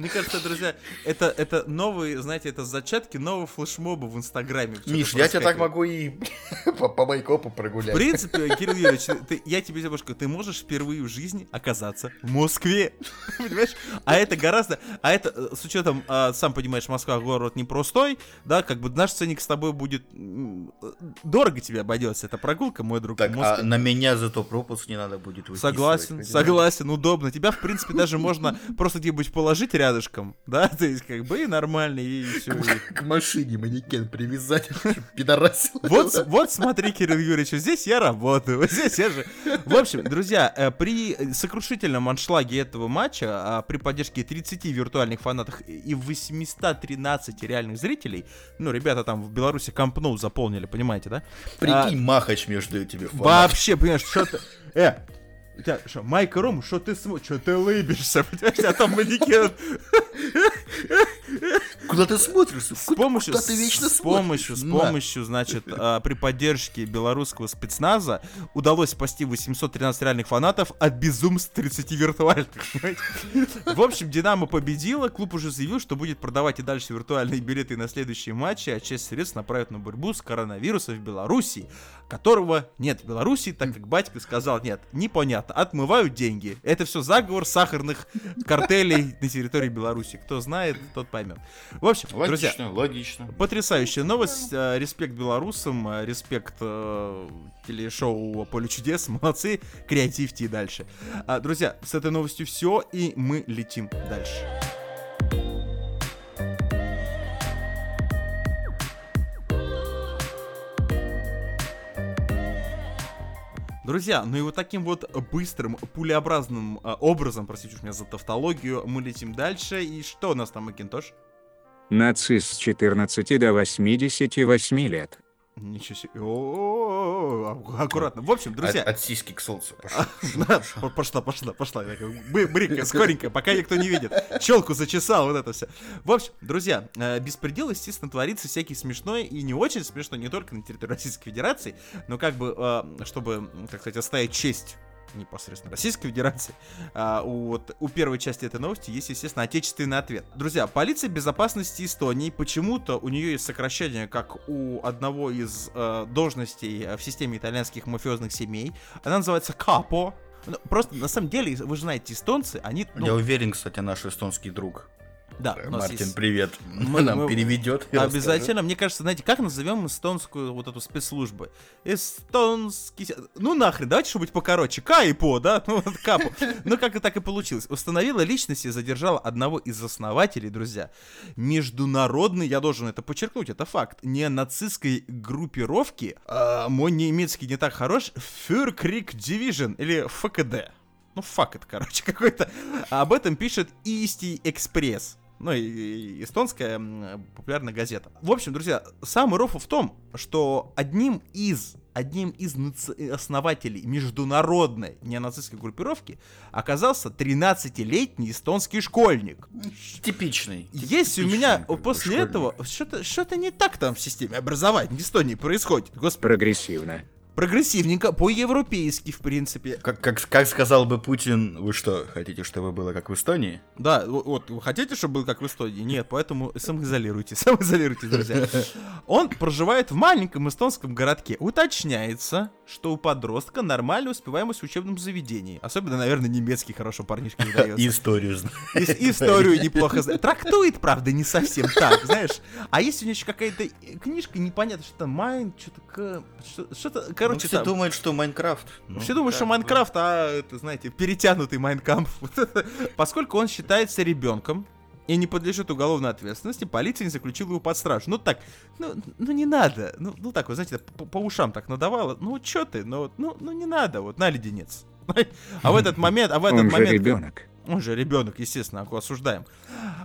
Мне кажется, друзья, это, это новые, знаете, это зачатки нового флешмоба в Инстаграме. Миш, я тебя так могу и по, по Майкопу В прогулять. принципе, Кирилл Юрьевич, ты- я тебе девушка, ты можешь впервые в жизни оказаться в Москве. Понимаешь? А это гораздо... А это, э, с учетом, а, сам понимаешь, Москва город непростой, да, как бы наш ценник с тобой будет... э, Дорого тебе обойдется эта прогулка, мой друг. Так, в а на меня зато пропуск не надо будет выписывать, Согласен, согласен, удобно. Тебя, в принципе, даже можно просто где-нибудь положить рядышком, да, то есть как бы и нормально, и все. К машине манекен привязать, пидорасил. Вот, вот смотри, Кирилл Юрьевич, здесь я работаю, вот здесь я же... В общем, друзья, э, при сокрушительном аншлаге этого матча, а, при поддержке 30 виртуальных фанатов и 813 реальных зрителей, ну, ребята там в Беларуси компноу заполнили, понимаете, да? Прикинь, махач между этими фанатами. Вообще, понимаешь, что ты... Э, тебя что, Майк и Ром, что ты смотришь, что ты лыбишься, понимаешь, а там манекен Куда ты смотришь? с помощью, Куда ты вечно с помощью, с смотришь? На. помощью, значит, а, при поддержке белорусского спецназа удалось спасти 813 реальных фанатов от безумств 30 виртуальных. В общем, Динамо победила, клуб уже заявил, что будет продавать и дальше виртуальные билеты на следующие матчи, а часть средств направят на борьбу с коронавирусом в Беларуси, которого нет в Беларуси, так как батька сказал, нет, непонятно, отмывают деньги. Это все заговор сахарных картелей на территории Беларуси. Кто знает, тот поймет. В общем, логично, друзья, логично. Потрясающая новость. Э, респект белорусам, э, респект э, телешоу Поле чудес. Молодцы, креативьте и дальше. А, друзья, с этой новостью все, и мы летим дальше. Друзья, ну и вот таким вот быстрым, пулеобразным э, образом, простите уж меня за тавтологию, мы летим дальше. И что у нас там, Макинтош? Нацист с 14 до 88 лет. Ничего себе. О, аккуратно. В общем, друзья. От, от сиськи к солнцу Пошла, пошла, пошла. Бы Быренько, скоренько, пока никто не видит. Челку зачесал, вот это все. В общем, друзья, э, беспредел, естественно, творится всякий смешной и не очень смешной, не только на территории Российской Федерации, но как бы, э, чтобы, так сказать, оставить честь непосредственно Российской Федерации, а, у, вот, у первой части этой новости есть, естественно, отечественный ответ. Друзья, полиция безопасности Эстонии, почему-то у нее есть сокращение, как у одного из э, должностей в системе итальянских мафиозных семей. Она называется КАПО. Ну, просто, на самом деле, вы же знаете, эстонцы, они... Ну, Я уверен, кстати, наш эстонский друг. Да, нас Мартин, есть- привет. Мы- Нам мы- переведет. Обязательно, мне кажется, знаете, как назовем эстонскую вот эту спецслужбу? Эстонский... Ну нахрен, давайте что-нибудь покороче. К и По, да? Ну вот Капу. Ну как и так и получилось. Установила личность и задержала одного из основателей, друзья. Международный, я должен это подчеркнуть, это факт, не нацистской группировки, а, мой немецкий не так хорош, Fürkrieg Division или ФКД. Ну, фак это, короче, какой-то. Об этом пишет Исти Экспресс. Ну, и, и эстонская популярная газета. В общем, друзья, самый рофл в том, что одним из одним из наци- основателей международной неонацистской группировки оказался 13-летний эстонский школьник. Типичный. У типичный, меня как бы, после школьник. этого что-то что не так там в системе образования в Эстонии происходит, господи, Прогрессивно. Прогрессивненько, по-европейски, в принципе. Как, как, как сказал бы Путин, вы что, хотите, чтобы было как в Эстонии? Да, вот, вы хотите, чтобы был как в Эстонии? Нет, поэтому самоизолируйтесь, самоизолируйтесь, друзья. Он проживает в маленьком эстонском городке. Уточняется, что у подростка нормальная успеваемость в учебном заведении. Особенно, наверное, немецкий хорошо парнишка не дается. Историю знаю. И- Историю неплохо знает. Трактует, правда, не совсем так, знаешь. А есть у него еще какая-то книжка, непонятно, что-то Mein, что-то... к- что- Что-то, Ну, короче, все там... думают, что Minecraft. Ну, Все думают, что. Minecraft, а это, знаете, перетянутый Mein Kampf. Поскольку он считается ребенком и не подлежит уголовной ответственности, полиция не заключила его под стражу. Ну так, ну, ну не надо. Ну, ну так, вы знаете, по, по ушам так надавало. Ну чё ты, ну, ну, ну не надо, вот, на леденец. А в этот момент, а в этот Он же момент... ребенок. Он же ребенок, естественно, его осуждаем.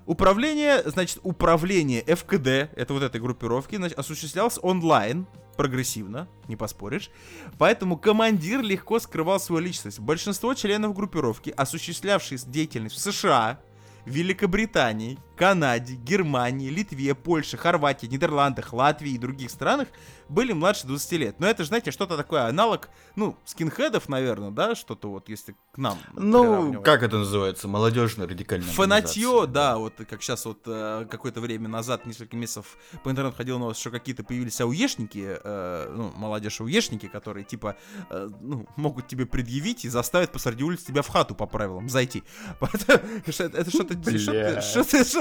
Управление, значит, управление ФКД, это вот этой группировки, значит, осуществлялось онлайн, прогрессивно, не поспоришь. Поэтому командир легко скрывал свою личность. Большинство членов группировки, осуществлявшие деятельность в США, Великобритании, Канаде, Германии, Литве, Польше, Хорватии, Нидерландах, Латвии и других странах были младше 20 лет. Но это же, знаете, что-то такое аналог, ну, скинхедов, наверное, да, что-то вот, если к нам Ну, как это называется? Молодежная радикальная Фанатье, да, вот как сейчас вот э, какое-то время назад, несколько месяцев по интернету ходила новость, что какие-то появились ауешники, э, ну, молодежь ауешники, которые типа, э, ну, могут тебе предъявить и заставят посреди улицы тебя в хату по правилам зайти. Это что-то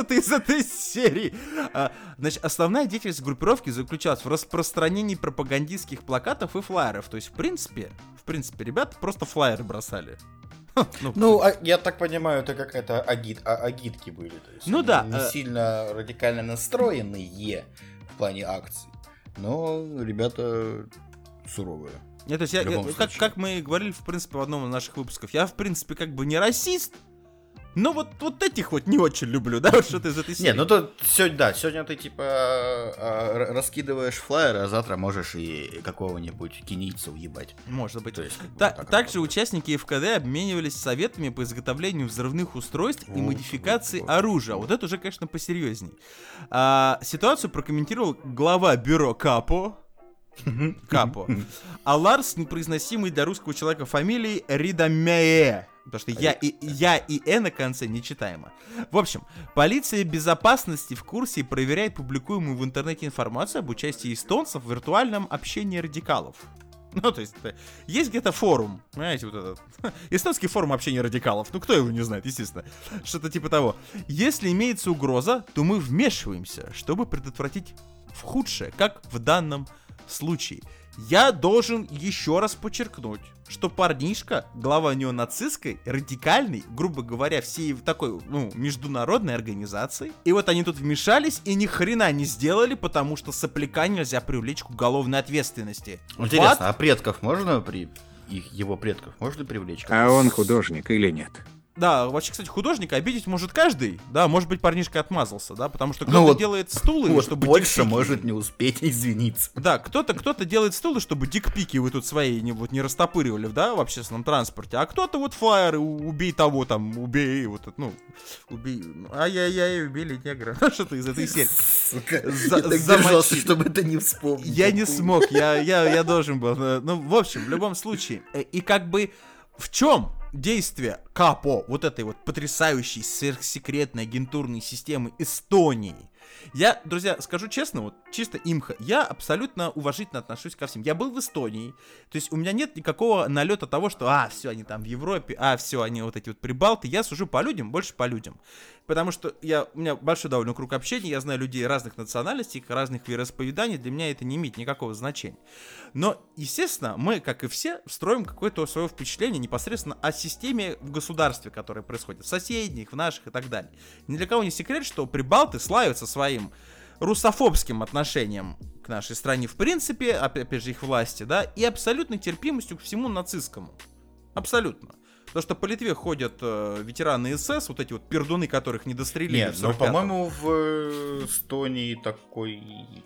Что-то из этой серии. А, Значит, основная деятельность группировки заключалась в распространении пропагандистских плакатов и флайеров. То есть, в принципе, в принципе, ребята просто флайеры бросали. Ха, Ну, а, я так понимаю, это какая-то агит, а, агитки были. То есть Ну да, Не э. сильно радикально настроенные в плане акций. Но ребята суровые. Нет, то есть я, я- как, как мы говорили, в принципе, в одном из наших выпусков, я, в принципе, как бы не расист, но вот, вот этих вот не очень люблю, да, вот что-то из этой серии. Не, ну то сегодня, да, сегодня ты типа а, р- раскидываешь флайеры, а завтра можешь и какого-нибудь кинийца уебать. Может быть. То есть, Та- вот так также работает. участники ФКД обменивались советами по изготовлению взрывных устройств и Вот, модификации вот, вот. оружия. Вот это уже, конечно, посерьезней. А, ситуацию прокомментировал глава бюро Капо. Капо. Алар с непроизносимой для русского человека фамилией Ридамяе. Потому что я и, я и Э на конце нечитаемо. В общем, полиция безопасности в курсе и проверяет публикуемую в интернете информацию об участии эстонцев в виртуальном общении радикалов. Ну, то есть, это- есть где-то форум, знаете, вот этот, эстонский форум общения радикалов, ну, кто его не знает, естественно, что-то типа того. Если имеется угроза, то мы вмешиваемся, чтобы предотвратить в худшее, как в данном случае. Я должен еще раз подчеркнуть, что парнишка, глава неонацистской, радикальной, грубо говоря, всей такой, ну, международной организации. И вот они тут вмешались и ни хрена не сделали, потому что сопляка нельзя привлечь к уголовной ответственности. Интересно, Вот. а предков можно при... их, его предков можно привлечь? А он художник или нет? Да, вообще, кстати, художника обидеть может каждый. Да, может быть, парнишка отмазался, да, потому что Ну кто-то вот- делает стулы, Вот чтобы больше дикпики- может не успеть извиниться. Да, кто-то кто-то делает стулы, чтобы дикпики вы тут свои не, вот, не растопыривали, да, в общественном транспорте, а кто-то вот флайеры, убей того там, убей, вот, это, ну, убей, ну, ай-яй-яй, убили негра, что-то из этой серии. Сука, За- я так держался, чтобы это не вспомнить. Я не смог, я, я, я должен был. э, Ну, в общем, в любом случае. э, И как бы в чем действие КАПО, вот этой вот потрясающей сверхсекретной агентурной системы Эстонии? Я, друзья, скажу честно, вот чисто имха, я абсолютно уважительно отношусь ко всем. Я был в Эстонии, то есть у меня нет никакого налета того, что, а, все, они там в Европе, а, все, они вот эти вот прибалты. Я сужу по людям, больше по людям. Потому что я, у меня большой довольно круг общения, я знаю людей разных национальностей, разных вероисповеданий, для меня это не имеет никакого значения. Но, естественно, мы, как и все, строим какое-то свое впечатление непосредственно о системе в государстве, которое происходит, в соседних, в наших и так далее. Ни для кого не секрет, что прибалты славятся своим русофобским отношением к нашей стране в принципе, опять, же их власти, да, и абсолютной терпимостью к всему нацистскому. Абсолютно. Потому что по Литве ходят э, ветераны СС, вот эти вот пердуны, которых не дострелили Нет, в но, 45-м. по-моему, в э, Эстонии такой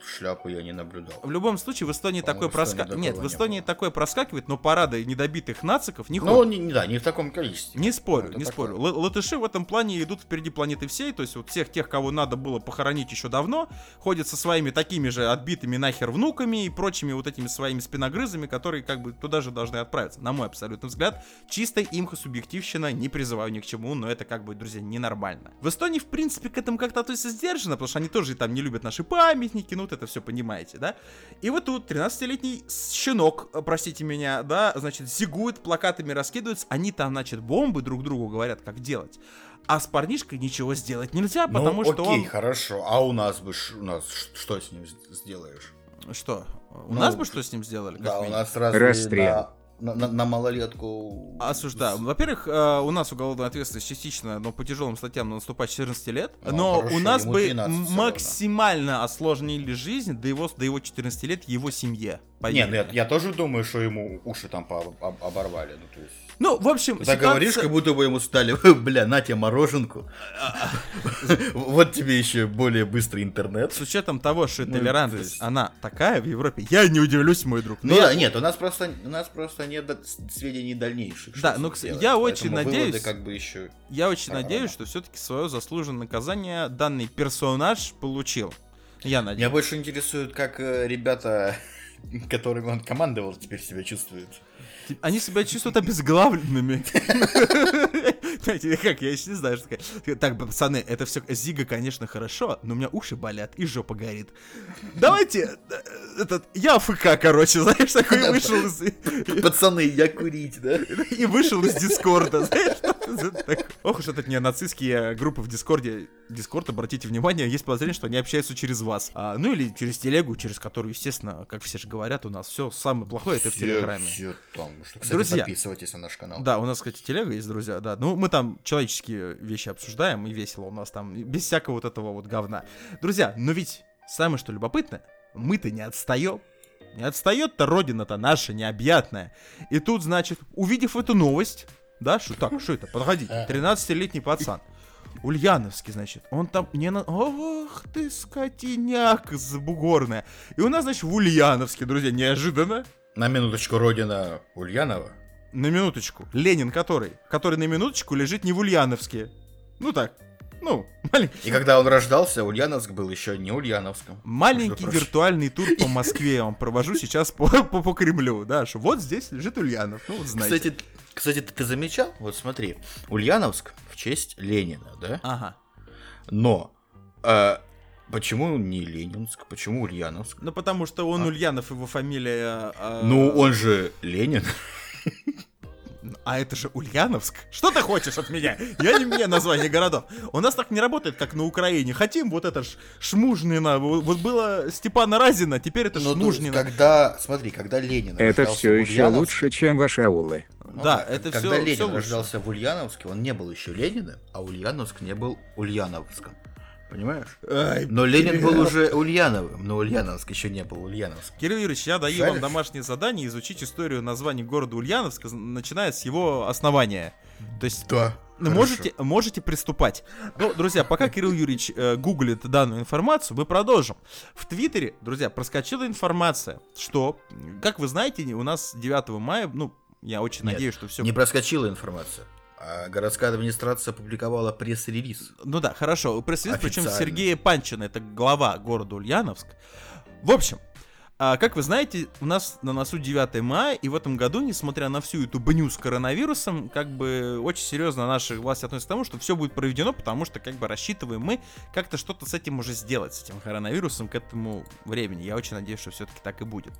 шляпы я не наблюдал. В любом случае, в Эстонии в Эстонии проскакивает. Нет, в не Эстонии было. такое проскакивает, но парады недобитых нациков не Ну, ходят. не, не- да, не в таком количестве. Не спорю, Это не такое. спорю. Л- латыши в этом плане идут впереди планеты всей, то есть вот всех тех, кого надо было похоронить еще давно, ходят со своими такими же отбитыми нахер внуками и прочими вот этими своими спиногрызами, которые как бы туда же должны отправиться. На мой абсолютный взгляд, чисто имха субъективщина, не призываю ни к чему, но это как бы, друзья, ненормально. В Эстонии, в принципе, к этому как-то относятся сдержанно, потому что они тоже там не любят наши памятники, ну вот это все понимаете, да? И вот тут 13-летний щенок, э, простите меня, да, значит, зигует, плакатами раскидываются, они там, значит, бомбы друг другу говорят, как делать. А с парнишкой ничего сделать нельзя, Ну, потому что окей, он... хорошо. А у нас бы, у нас что с ним сделаешь? Что? У Ну, нас бы что с ним сделали? как Да, у нас разве Расстрел. на, на, на малолетку... Осуждаю. Во-первых, э, у нас уголовная ответственность частично, но по тяжелым статьям наступать 14 лет. Ну, но хорошо, у нас бы 13 всё равно. максимально осложнили жизнь до его, до его 14 лет его семье. поверь Не, ну я, тоже думаю, что ему уши там по- об- оборвали. Ну, то есть... Ну, в общем, Ты так ситуация- говоришь, как будто бы ему стали, бля, на тебе мороженку. Вот тебе еще более быстрый интернет. С учетом того, что Ну, толерантность, она такая в Европе, я не удивлюсь, мой друг. Ну да, нет, у нас просто у нас просто нет сведений дальнейших. что Да, ну, я очень надеюсь- как бы еще. Я очень надеюсь, что все-таки свое заслуженное наказание данный персонаж получил. Я Меня надеюсь. больше интересует, как э, ребята, которыми он командовал, теперь себя чувствуют. Они себя чувствуют обезглавленными. Как, я еще не знаю, что. Так, пацаны, это все Зига, конечно, хорошо, но у меня уши болят и жопа горит. Давайте, э, этот, я АФК, короче, знаешь, такой вышел из... Пацаны, я курить, да? И вышел из Дискорда, знаешь, что это такое? Ох уж это не нацистские группы в Дискорде. Дискорд, обратите внимание, есть подозрение, что они общаются через вас. А, ну или через телегу, через которую, естественно, как все же говорят, у нас все самое плохое это в Телеграме. все там. Что, кстати, Друзья. подписывайтесь на наш канал. Да, у нас, кстати, телега есть, друзья, да. Ну, мы там человеческие вещи обсуждаем, и весело у нас там, без всякого вот этого вот говна. Друзья, но ведь самое что любопытное, мы-то не отстаем. Не отстает-то родина-то наша необъятная. И тут, значит, увидев эту новость, да, что так, что это, подходите, 13-летний пацан, Ульяновский, значит, он там не на... Ох ты, скотиняк забугорная. И у нас, значит, в Ульяновске, друзья, неожиданно, На минуточку, родина Ульянова. на минуточку. Ленин который? Который на минуточку лежит не в Ульяновске. Ну так, ну, маленький, И когда он рождался, Ульяновск был еще не Ульяновском. маленький виртуальный тур по Москве я вам провожу сейчас по, по, по Кремлю, да, что вот здесь лежит Ульянов, ну вот знаете. Кстати, кстати, ты, ты замечал? Вот смотри, Ульяновск в честь Ленина, да? Ага. Но э, почему не Ленинск? Почему Ульяновск? Ну потому что он А. Ульянов, его фамилия... а, Ну, он же Ленин. А это же Ульяновск? Что ты хочешь от меня? Я не мне название городов. У нас так не работает, как на Украине. Хотим вот это ж Шмужнина. Вот вот было Степана Разина, теперь это Ну, то есть, Шмужнина. когда, смотри, когда Ленин Это все еще лучше, чем ваши аулы. Ну Да, это когда всё- Ленин всё лучше. рождался в Ульяновске, он не был еще Лениным, а Ульяновск не был Ульяновском. Понимаешь? Ай, Но Ленин был уже Ульяновым, но Ульяновск еще не был Ульяновск. Кирилл Юрьевич, я даю вам Шаришь? домашнее задание изучить историю названий города Ульяновск, начиная с его основания. То есть Да. Ну, можете, можете приступать. Ну, друзья, пока Кирилл Юрьевич э, гуглит данную информацию, мы продолжим. В Твиттере, друзья, проскочила информация, что, как вы знаете, у нас 9 мая, ну, я очень Нет, надеюсь, что все... Не проскочила информация. А городская администрация опубликовала пресс-релиз. Ну да, хорошо. Пресс-релиз, причем. Сергея Панчина, это глава города Ульяновск. В общем, а, как вы знаете, у нас на носу 9 мая, и в этом году, несмотря на всю эту бню с коронавирусом, как бы очень серьезно наши власти относятся к тому, что все будет проведено, потому что как бы рассчитываем мы как-то что-то с этим уже сделать, с этим коронавирусом к этому времени. Я очень надеюсь, что все-таки так и будет.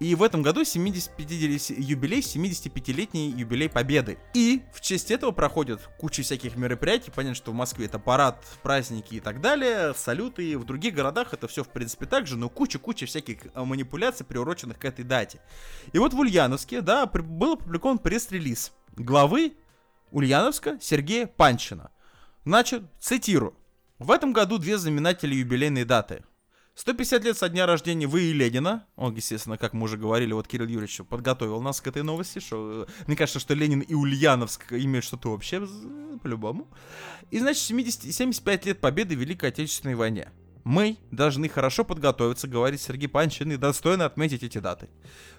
И в этом году 75 юбилей, 75-летний юбилей Победы. И в честь этого проходят куча всяких мероприятий. Понятно, что в Москве это парад, праздники и так далее, салюты. В других городах это все, в принципе, так же, но куча-куча всяких а, манипуляций, приуроченных к этой дате. И вот в Ульяновске, да, был опубликован пресс-релиз главы Ульяновска Сергея Панчина. Значит, цитирую. В этом году две знаменательные юбилейные даты. 150 лет со дня рождения вы и Ленина. Он, естественно, как мы уже говорили, вот Кирилл Юрьевич подготовил нас к этой новости, что э, мне кажется, что Ленин и Ульяновск имеют что-то общее, по-любому. И, значит, 70, 75 лет победы в Великой Отечественной войне. Мы должны хорошо подготовиться, говорит Сергей Панчин, и достойно отметить эти даты.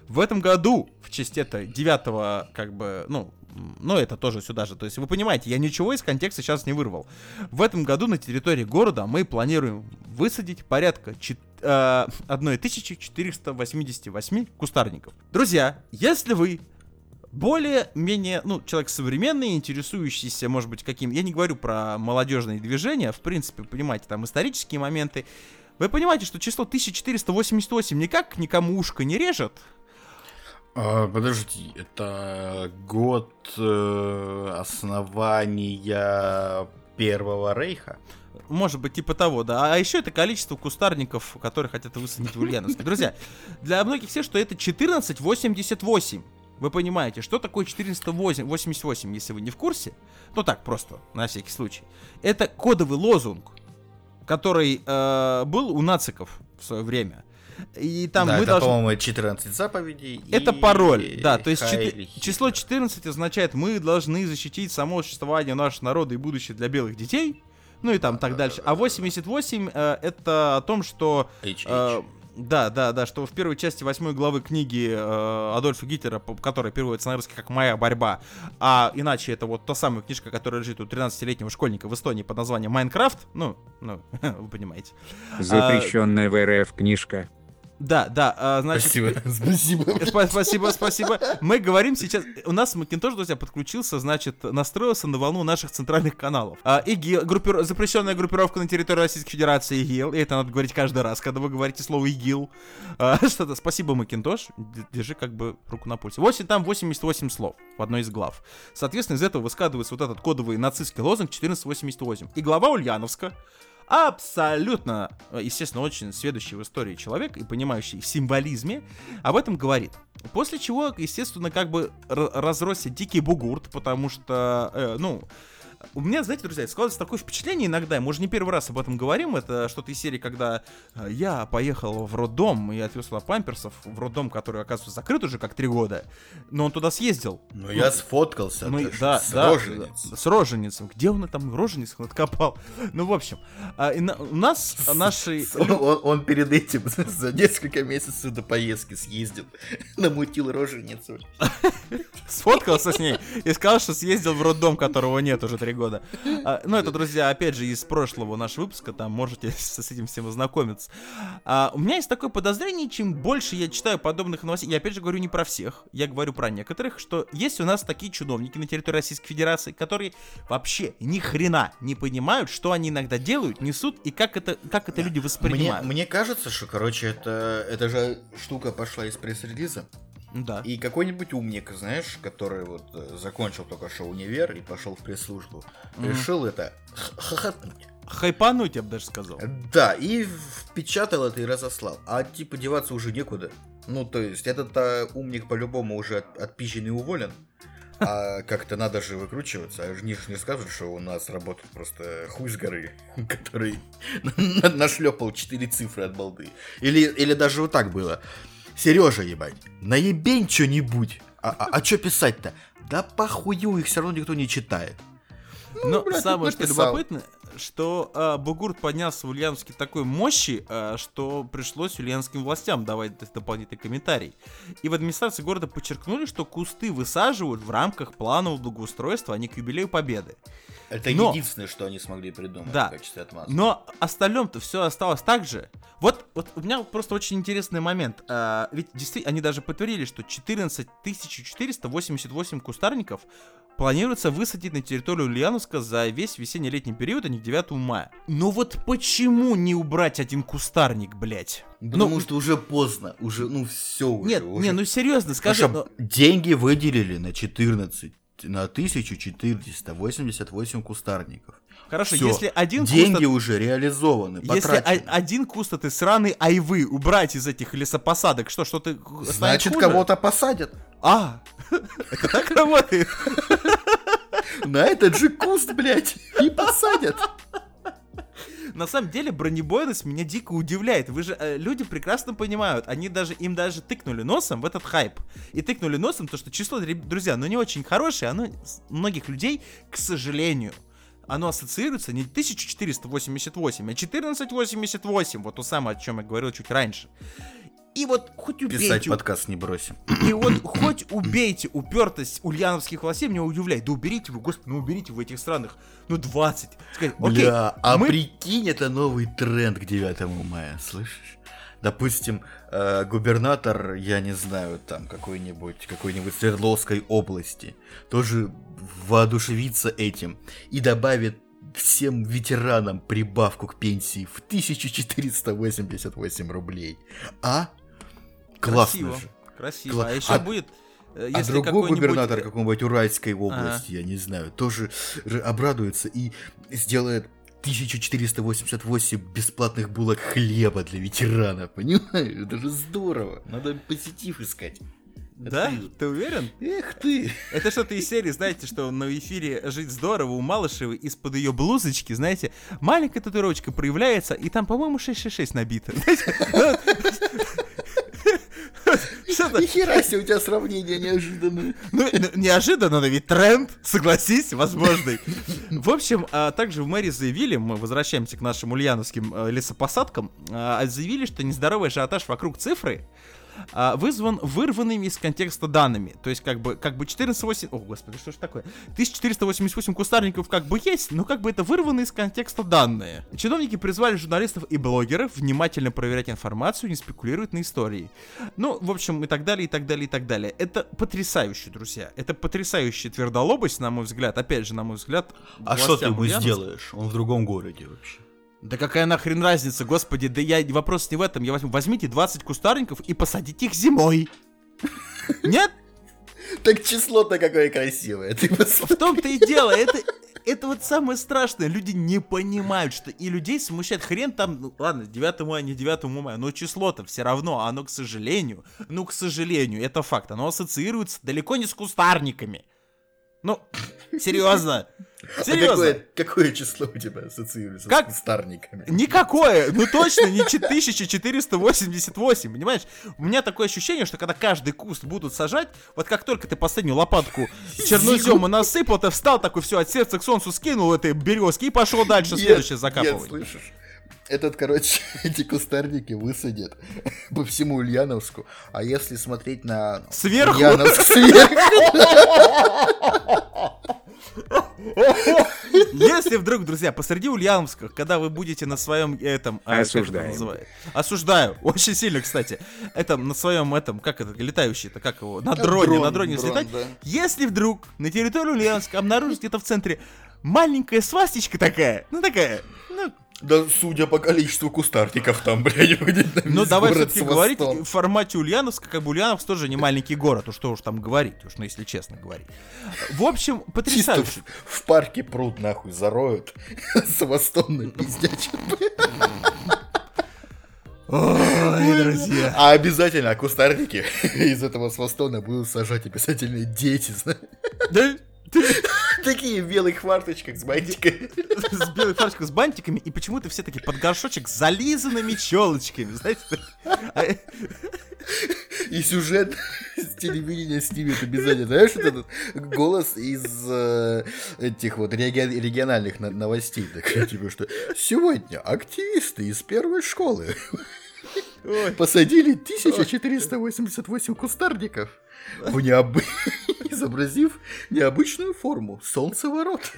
В этом году, в честь этого 9 как бы, ну, ну это тоже сюда же, то есть вы понимаете, я ничего из контекста сейчас не вырвал. В этом году на территории города мы планируем высадить порядка чет- э, 1488 кустарников. Друзья, если вы более-менее, ну, человек современный, интересующийся, может быть, каким... Я не говорю про молодежные движения, в принципе, понимаете, там исторические моменты. Вы понимаете, что число 1488 никак никому ушко не режет? А, подожди, это год э, основания Первого Рейха? Может быть, типа того, да. А еще это количество кустарников, которые хотят высадить в Ульяновске. Друзья, для многих все, что это 1488. Вы понимаете, что такое 1488, если вы не в курсе? Ну так, просто, на всякий случай. Это кодовый лозунг, который э, был у нациков в свое время. И там да, мы это, должны... по-моему, 14 заповедей. Это и пароль, да, то есть Хитлер. число 14 означает, мы должны защитить само существование нашего народа и будущее для белых детей, ну и там так дальше. А 88 э, это о том, что... HH. э, да, да, да, что в первой части восьмой главы книги э, Адольфа Гитлера, которая переводится на русский как «Моя борьба», а иначе это вот та самая книжка, которая лежит у 13-летнего школьника в Эстонии под названием «Майнкрафт», ну, ну, вы понимаете. Запрещенная в РФ книжка. Да, да, а, значит... Спасибо, спасибо. Спа- Спасибо, спасибо. Мы говорим сейчас... У нас Макинтош, друзья, подключился, значит, настроился на волну наших центральных каналов. А, ИГИЛ, группир- запрещенная группировка на территории Российской Федерации ИГИЛ. И это надо говорить каждый раз, когда вы говорите слово ИГИЛ. А, Что-то. Спасибо, Макинтош. Держи как бы руку на пульсе. 8, там 88 слов в одной из глав. Соответственно, из этого высказывается вот этот кодовый нацистский лозунг 1488. И глава Ульяновска абсолютно, э, естественно, очень сведущий в истории человек и понимающий в символизме, об этом говорит. После чего, естественно, как бы разросся дикий бугурт, потому что, э, ну, у меня, знаете, друзья, складывается такое впечатление иногда, мы уже не первый раз об этом говорим, это что-то из серии, когда э, я поехал в роддом и отвез туда памперсов, в роддом, который, оказывается, закрыт уже как три года, но он туда съездил. Ну, я сфоткался Ну, и- ж, да, с да, роженицей. да, с роженицем. Где он там роженицу откопал? Ну, в общем, а, и на- у нас наши... Он- он перед этим за несколько месяцев до поездки съездил, намутил роженицу. сфоткался с ней и сказал, что съездил в роддом, которого нет уже три года. А, ну, это, друзья, опять же, из прошлого нашего выпуска, там можете с, с этим всем ознакомиться. А, у меня есть такое подозрение, чем больше я читаю подобных новостей, я опять же говорю не про всех, я говорю про некоторых, что есть у нас такие чиновники на территории Российской Федерации, которые вообще ни хрена не понимают, что они иногда делают, несут и как это, как это люди Мне, воспринимают. мне кажется, что, короче, это, это же штука пошла из пресс-релиза. Да. И какой-нибудь умник, знаешь, который вот э, закончил только что универ и пошел в пресс-службу, Мгм. решил это хохотнуть. Хайпануть, я бы даже сказал. Да, и впечатал это и разослал. А типа деваться уже некуда. Ну, то есть, этот а, умник по-любому уже от, отпизжен и уволен. А как-то надо же выкручиваться. А не, не скажут, что у нас работает просто хуй с горы, который нашлепал 4 цифры от балды. Или, или даже вот так было. Сережа, ебать, наебень что-нибудь. А, а, а что писать-то? Да похую, их все равно никто не читает. Но блядь, самое что написал. любопытное, что э, Бугурт поднялся в Ульяновске такой мощи, э, что пришлось ульяновским властям давать дополнительный комментарий. И в администрации города подчеркнули, что кусты высаживают в рамках планового благоустройства, а не к юбилею Победы. Это Но- единственное, что они смогли придумать Да. в качестве отмазки. Но остальном-то все осталось так же. Вот, вот у меня просто очень интересный момент. А, ведь действительно, они даже подтвердили, что 14 488 кустарников планируется высадить на территорию Ульяновска за весь весенне-летний период, а не к 9 мая. Но вот почему не убрать один кустарник, блядь? Потому ну, что уже поздно, уже, ну все уже. Нет, уже. не, ну серьезно, скажи. Что ну, деньги выделили на 14, на 1488 кустарников. хорошо, Всё, если один деньги куст... уже реализованы, Если потрачены. один куст этой сраной айвы убрать из этих лесопосадок, что, что ты Значит, кого-то посадят. А, это так работает? На этот же куст, блядь, и посадят. На самом деле бронебойность меня дико удивляет. Вы же э, люди прекрасно понимают, они даже им даже тыкнули носом в этот хайп и тыкнули носом то, что число друзья, ну не очень хорошее, оно многих людей, к сожалению, оно ассоциируется не 1488, а 1488, вот то самое, о чем я говорил чуть раньше. И вот хоть Писать убейте, подкаст не бросим. и вот хоть убейте упертость ульяновских властей, меня удивляет. Да уберите вы, господи, ну уберите в этих странах, ну 20. Сказать, окей, Бля, а мы- прикинь, это новый тренд к 9 мая, слышишь? Допустим, э, губернатор, я не знаю, там какой-нибудь, какой-нибудь Свердловской области, тоже воодушевится этим и добавит всем ветеранам прибавку к пенсии в 1488 рублей. А? Классно красиво, же. красиво. Кла- А еще а- будет, э, А если другой какой-нибудь- губернатор какой-нибудь Уральской области, я не знаю, тоже же обрадуется и сделает 1488 бесплатных булок хлеба для ветерана, понимаешь? Это же здорово. Надо позитив искать. Да? Это- Ты уверен? Эх ты! Это что-то из серии, знаете, что на эфире «Жить здорово» у Малышевой из-под ее блузочки, знаете, маленькая татуировочка проявляется, и там, по-моему, 666 набито. Что-то Нихера себе у тебя сравнение неожиданное. Ну, неожиданно, но ведь тренд, согласись, возможный. В общем, а, также в мэрии заявили, мы возвращаемся к нашим ульяновским э, лесопосадкам, а, заявили, что нездоровый ажиотаж вокруг цифры вызван вырванными из контекста данными. То есть, как бы, как бы 1408... О, господи, что ж такое? 1488 кустарников как бы есть, но как бы это вырваны из контекста данные. Чиновники призвали журналистов и блогеров внимательно проверять информацию, не спекулировать на истории. Ну, в общем, и так далее, и так далее, и так далее. Это потрясающе, друзья. Это потрясающая твердолобость, на мой взгляд. Опять же, на мой взгляд. А что ты ему сделаешь? Он в другом городе вообще. Да какая нахрен разница, господи, да я вопрос не в этом. Я возьму, возьмите 20 кустарников и посадите их зимой. Нет? Так число-то какое красивое. Ты В том-то и дело, это, это вот самое страшное. Люди не понимают, что и людей смущает хрен там, ну ладно, 9 мая, не 9 мая, но число-то все равно, оно, к сожалению, ну, к сожалению, это факт, оно ассоциируется далеко не с кустарниками. Ну, серьезно, А серьезно. какое, какое число у тебя ассоциируется Как? с кустарниками? Никакое, ну точно не 1488, понимаешь? У меня такое ощущение, что когда каждый куст будут сажать, вот как только ты последнюю лопатку чернозема насыпал, ты встал такой, все, от сердца к солнцу скинул этой березки и пошел дальше Нет, следующее нет, закапывать. слышишь? Этот, короче, эти кустарники высадят по всему Ульяновску. А если смотреть на Сверху? Ульяновск сверху, Если вдруг, друзья, посреди Ульяновска, когда вы будете на своем этом... а, как это? Осуждаю. Очень сильно, кстати. Это на своем этом, как это, летающий-то, как его? На дроне, дрон, на дроне дрон, да. Если вдруг на территории Ульяновска обнаружить где-то в центре маленькая свастичка такая, ну такая, ну, да судя по количеству кустарников там, блядь, будет на ну давай все-таки говорить в формате Ульяновска, как бы Ульяновск тоже не маленький город, уж что уж там говорить, уж, ну если честно говорить. В общем, Чисто потрясающе. в, в парке пруд нахуй зароют с напиздячат. Ой, друзья. А обязательно кустарники из этого свастона будут сажать обязательно дети, знаешь. Да? Такие в белых фарточках с бантиками. с белой фарточкой с бантиками, и почему-то все такие под горшочек с зализанными челочками, знаете? А, И сюжет с телевидения снимет обязательно. Знаешь, вот этот голос из э, этих вот реги- региональных на- новостей. Так, типа, что сегодня активисты из первой школы ой. посадили 1488 кустарников, в необы... изобразив необычную форму солнцеворот.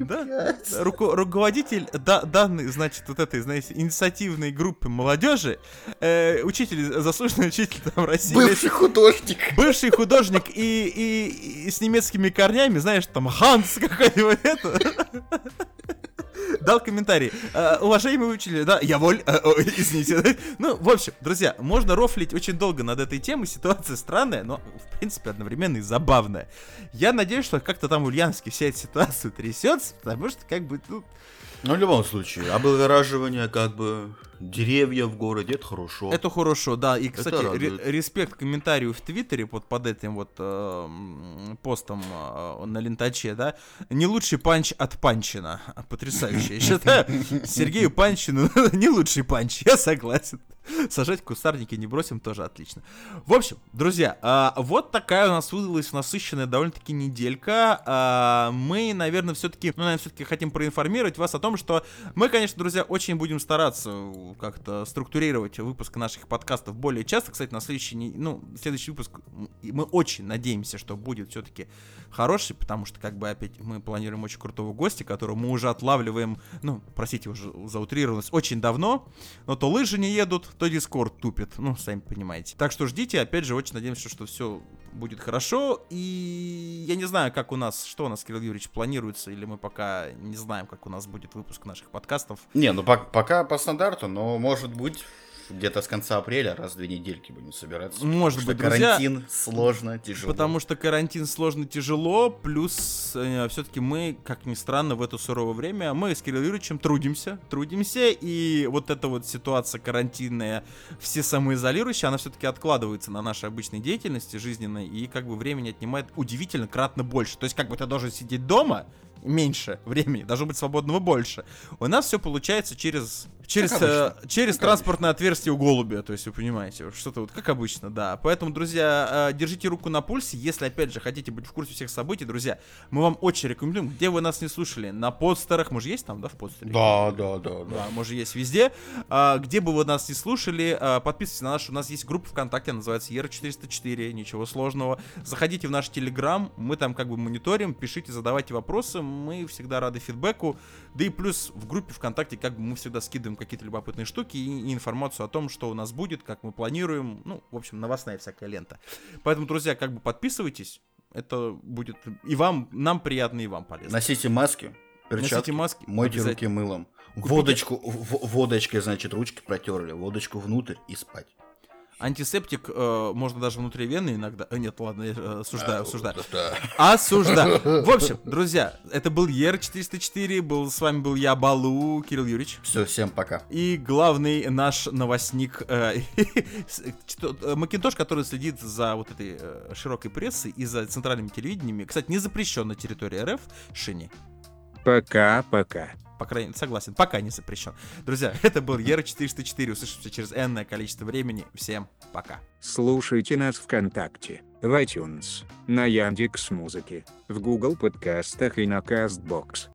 Да, руко- руководитель да- данной, значит, вот этой, знаете, инициативной группы молодежи, э, учитель, заслуженный учитель там России, Бывший художник. бывший художник и, и- и с немецкими корнями, знаешь, там Ханс какой-нибудь это. Дал комментарий. «Э, Уважаемый учитель, да, я воль, э, извините. Ну, в общем, друзья, можно рофлить очень долго над этой темой. Ситуация странная, но, в принципе, одновременно и забавная. Я надеюсь, что как-то там в Ульяновске вся эта ситуация трясется, потому что, как бы, ну, Ну, в любом случае, облагораживание, как бы, деревья в городе, это хорошо. Это хорошо, да. И, кстати, ре- респект комментарию в Твиттере под, под этим вот э, постом э, на лентаче, да. Не лучший панч от Панчина. Потрясающе, я считаю. Сергею Панчину не лучший панч, я согласен. Сажать кустарники не бросим, тоже отлично. В общем, друзья, а, вот такая у нас выдалась насыщенная довольно-таки неделька. А, Мы, наверное, все-таки, ну, наверное, все-таки хотим проинформировать вас о том, что мы, конечно, друзья, очень будем стараться э, как-то структурировать выпуск наших подкастов более часто. Кстати, на следующий, ну, следующий выпуск мы очень надеемся, что будет все-таки хороший, потому что, как бы, опять, мы планируем очень крутого гостя, которого мы уже отлавливаем, ну, простите уже за утрированность, очень давно, но то лыжи не едут, то дискорд тупит, ну, сами понимаете. Так что ждите, опять же, очень надеемся, что все будет хорошо, и я не знаю, как у нас, что у нас, Кирилл Юрьевич, планируется, или мы пока не знаем, как у нас будет выпуск наших подкастов. Не, ну пок- пока по стандарту, но может быть где-то с конца апреля раз в две недельки будем собираться. Может Потому быть, что друзья, карантин сложно, тяжело. Потому что карантин сложно, тяжело, плюс все-таки мы, как ни странно, в это суровое время, мы с Кириллом Юрьевичем трудимся, трудимся, и вот эта вот ситуация карантинная, все самоизолирующая, она все-таки откладывается на нашей обычной деятельности жизненной, и как бы времени отнимает удивительно кратно больше. То есть как бы ты должен сидеть дома, меньше времени, должно быть свободного больше. У нас все получается через через э, обычно. через Как транспортное отверстие у голубя, то есть вы понимаете, что-то вот как обычно, да. Поэтому, друзья, э, держите руку на пульсе, если опять же хотите быть в курсе всех событий, друзья, мы вам очень рекомендуем, где вы нас не слушали, на подстерах, мы же есть там, да, в подстере? Да, да, да, да. Да, мы же есть везде. А, где бы вы нас не слушали, а, подписывайтесь на наш, у нас есть группа ВКонтакте, она называется ER404, ничего сложного. Заходите в наш Телеграм, мы там как бы мониторим, пишите, задавайте вопросы, мы всегда рады фидбэку. Да и плюс в группе ВКонтакте как бы мы всегда скидываем какие-то любопытные штуки и, и информацию о том, что у нас будет, как мы планируем, ну, в общем, новостная всякая лента. Поэтому, друзья, как бы подписывайтесь, это будет и вам, нам приятно, и вам полезно. Носите маски, перчатки, Носите маски, мойте руки мылом. Водочку, в- водочкой, значит, ручки протерли, водочку внутрь и спать. Антисептик э, можно даже внутри вены иногда. э, нет, ладно, я э, осуждаю, осуждаю. Да. Осуждаю. В общем, друзья, это был Ер404, был, с вами был я, Балу, Кирилл Юрьевич. Все, всем пока. И главный наш новостник э, э, Макинтош, который следит за вот этой э, широкой прессой и за центральными телевидениями. Кстати, не запрещен на территории РФ Шини. Пока-пока. По крайней мере, согласен, пока не запрещен. Друзья, это был Ера404. Услышимся через энное количество времени. Всем пока. Слушайте нас ВКонтакте, в iTunes, на Яндекс Музыке, в Google подкастах и на Castbox.